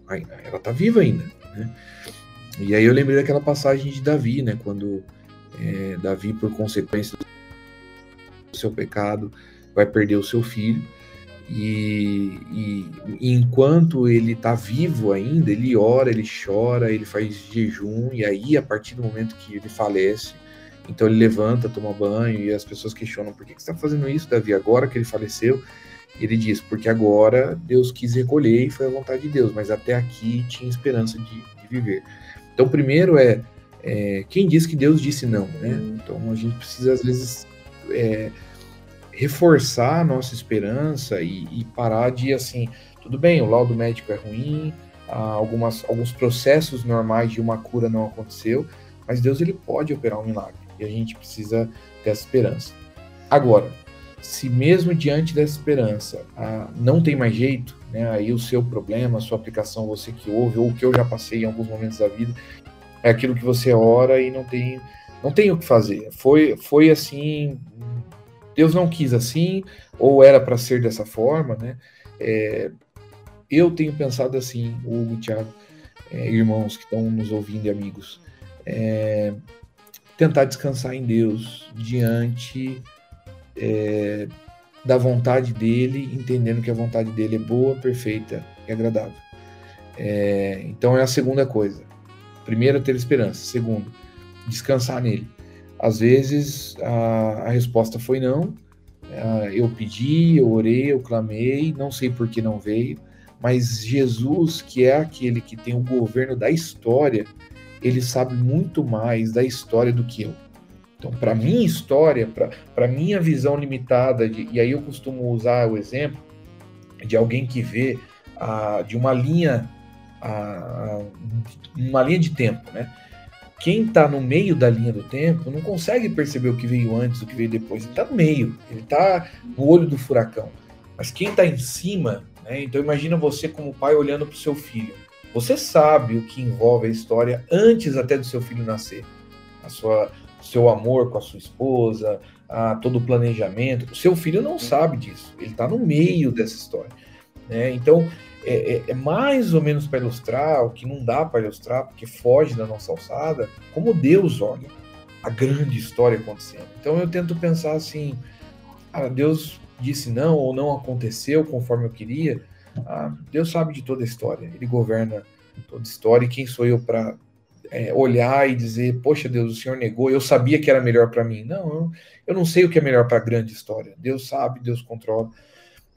ela está viva ainda, né? E aí eu lembrei daquela passagem de Davi, né? Quando é, Davi, por consequência do seu pecado, vai perder o seu filho. E, e, enquanto ele está vivo ainda, ele ora, ele chora, ele faz jejum, e aí, a partir do momento que ele falece, então ele levanta, toma banho, e as pessoas questionam: por que, que você está fazendo isso, Davi, agora que ele faleceu? Ele diz, porque agora Deus quis recolher e foi a vontade de Deus, mas até aqui tinha esperança de, de viver. Então, primeiro é, é, quem diz que Deus disse não, né? Então, a gente precisa, às vezes, é, reforçar a nossa esperança e, e, parar de, assim, tudo bem, o laudo médico é ruim, algumas, alguns processos normais de uma cura não aconteceu, mas Deus, ele pode operar um milagre e a gente precisa ter essa esperança. Agora, se mesmo diante dessa esperança ah, não tem mais jeito, né, aí o seu problema, a sua aplicação, você que ouve, ou que eu já passei em alguns momentos da vida, é aquilo que você ora e não tem, não tem o que fazer. Foi, foi assim, Deus não quis assim, ou era para ser dessa forma, né? É, eu tenho pensado assim, Hugo e Thiago, é, irmãos que estão nos ouvindo e amigos, é, tentar descansar em Deus diante é, da vontade dele, entendendo que a vontade dele é boa, perfeita e agradável. É, então é a segunda coisa. Primeiro, ter esperança. Segundo, descansar nele. Às vezes a, a resposta foi não. eu pedi, eu orei, eu clamei, não sei por que não veio, mas Jesus, que é aquele que tem o governo da história, ele sabe muito mais da história do que eu. Então, para minha história, para minha visão limitada, de, e aí eu costumo usar o exemplo de alguém que vê a, de uma linha, a, uma linha de tempo, né? Quem está no meio da linha do tempo não consegue perceber o que veio antes, o que veio depois. Ele está no meio, ele está no olho do furacão. Mas quem está em cima, né? Então imagina você como pai olhando para o seu filho. Você sabe o que envolve a história antes até do seu filho nascer. A sua, seu amor com a sua esposa, a, todo o planejamento. O seu filho não sabe disso. Ele está no meio dessa história. Né? Então é, é, é, mais ou menos para ilustrar o que não dá para ilustrar, porque foge da nossa alçada, como Deus olha a grande história acontecendo. Então eu tento pensar assim: ah, Deus disse não ou não aconteceu conforme eu queria. Ah, Deus sabe de toda a história, Ele governa toda a história, e quem sou eu para é, olhar e dizer, poxa Deus, o Senhor negou, eu sabia que era melhor para mim. Não, eu, eu não sei o que é melhor para a grande história. Deus sabe, Deus controla.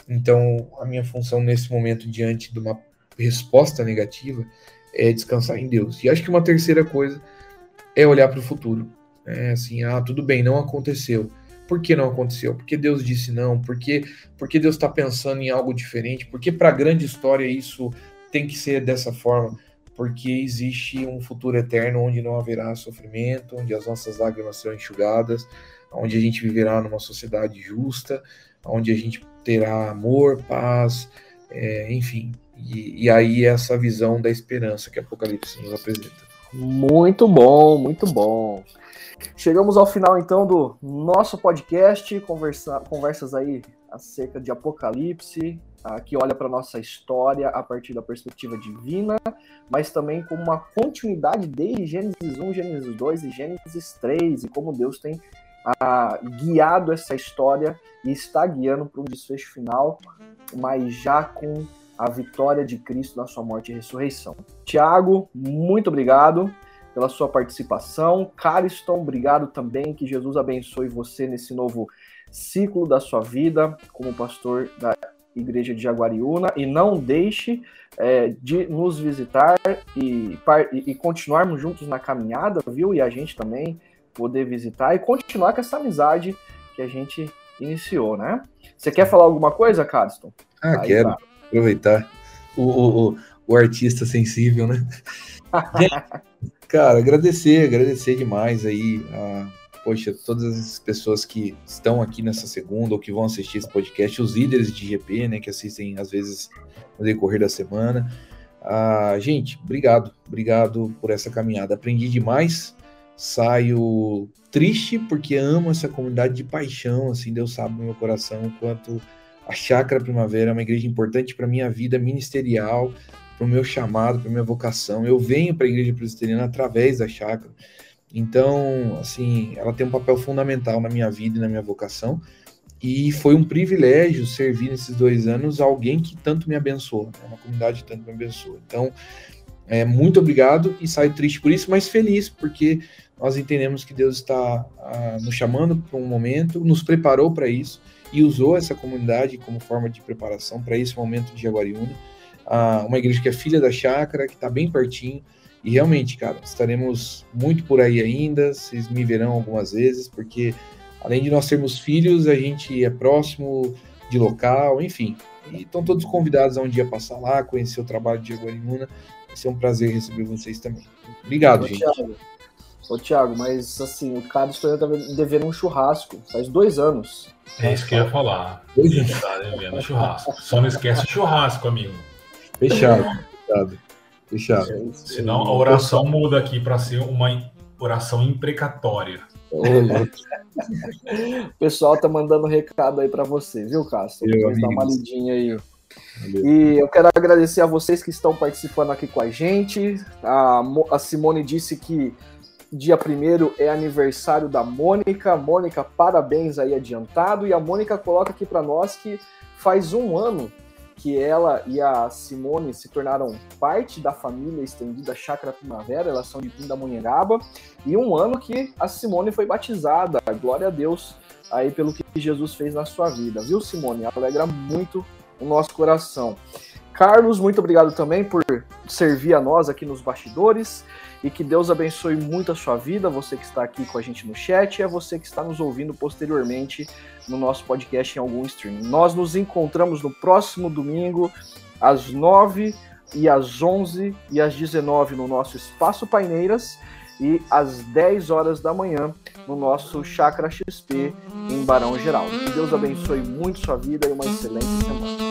Então, a minha função nesse momento, diante de uma resposta negativa, é descansar em Deus. E acho que uma terceira coisa é olhar para o futuro. É assim, ah, tudo bem, não aconteceu. Por que não aconteceu? Porque Deus disse não? Porque, porque Deus está pensando em algo diferente? Porque para a grande história isso tem que ser dessa forma? Porque existe um futuro eterno onde não haverá sofrimento, onde as nossas lágrimas serão enxugadas, onde a gente viverá numa sociedade justa, onde a gente terá amor, paz, é, enfim. E, e, aí essa visão da esperança que Apocalipse nos apresenta. Muito bom, muito bom. Chegamos ao final então do nosso podcast, conversa, conversas aí acerca de Apocalipse, uh, que olha para nossa história a partir da perspectiva divina, mas também como uma continuidade desde Gênesis 1, Gênesis 2 e Gênesis 3, e como Deus tem uh, guiado essa história e está guiando para um desfecho final, mas já com a vitória de Cristo na sua morte e ressurreição. Tiago, muito obrigado pela sua participação. Cariston, obrigado também. Que Jesus abençoe você nesse novo ciclo da sua vida como pastor da Igreja de Jaguariúna e não deixe é, de nos visitar e, e, continuarmos juntos na caminhada, viu? E a gente também poder visitar e continuar com essa amizade que a gente iniciou, né? Você quer falar alguma coisa, Cariston? Ah, Aí, quero. Tá. Aproveitar o, o, o, o artista sensível, né? Cara, agradecer, agradecer demais aí a, poxa, todas as pessoas que estão aqui nessa segunda ou que vão assistir esse podcast, os líderes de GP, né, que assistem às vezes no decorrer da semana. Ah, gente, obrigado, obrigado por essa caminhada. Aprendi demais. Saio triste porque amo essa comunidade de paixão, assim, Deus sabe no meu coração o quanto a Chácara Primavera é uma igreja importante para minha vida ministerial, para o meu chamado, para minha vocação. Eu venho para a igreja presbiteriana através da chácara. Então, assim, ela tem um papel fundamental na minha vida e na minha vocação. E foi um privilégio servir nesses dois anos alguém que tanto me abençoou, né? uma comunidade que tanto me abençoou. Então, é, muito obrigado e saio triste por isso, mas feliz, porque nós entendemos que Deus está ah, nos chamando para um momento, nos preparou para isso e usou essa comunidade como forma de preparação para esse momento de Jaguariúna uma igreja que é filha da chácara, que está bem pertinho. E realmente, cara, estaremos muito por aí ainda. Vocês me verão algumas vezes, porque além de nós sermos filhos, a gente é próximo de local, enfim. E estão todos convidados a um dia passar lá, conhecer o trabalho de Jaguariúna. Vai ser um prazer receber vocês também. Obrigado, Ô, gente. Thiago. Ô, Thiago, mas assim, o Carlos está devendo um churrasco. Faz dois anos. É isso que eu ia falar. Dois anos. Tá devendo churrasco. Só não esquece o churrasco, amigo. Fechado. Fechado. Fechado. Senão a oração muda aqui para ser uma oração imprecatória. o pessoal tá mandando recado aí para você, viu, Cássio? Depois dá uma lidinha aí. Valeu. E eu quero agradecer a vocês que estão participando aqui com a gente. A, a Simone disse que dia 1 é aniversário da Mônica. Mônica, parabéns aí adiantado. E a Mônica coloca aqui para nós que faz um ano que ela e a Simone se tornaram parte da família estendida Chácara Primavera, elas são de Pindamonhangaba, e um ano que a Simone foi batizada, glória a Deus aí pelo que Jesus fez na sua vida, viu Simone? Alegra muito o nosso coração. Carlos, muito obrigado também por servir a nós aqui nos bastidores e que Deus abençoe muito a sua vida, você que está aqui com a gente no chat e a você que está nos ouvindo posteriormente no nosso podcast em algum stream. Nós nos encontramos no próximo domingo às 9 e às 11 e às 19 no nosso Espaço Paineiras e às 10 horas da manhã no nosso Chakra XP em Barão Geral. Que Deus abençoe muito sua vida e uma excelente semana.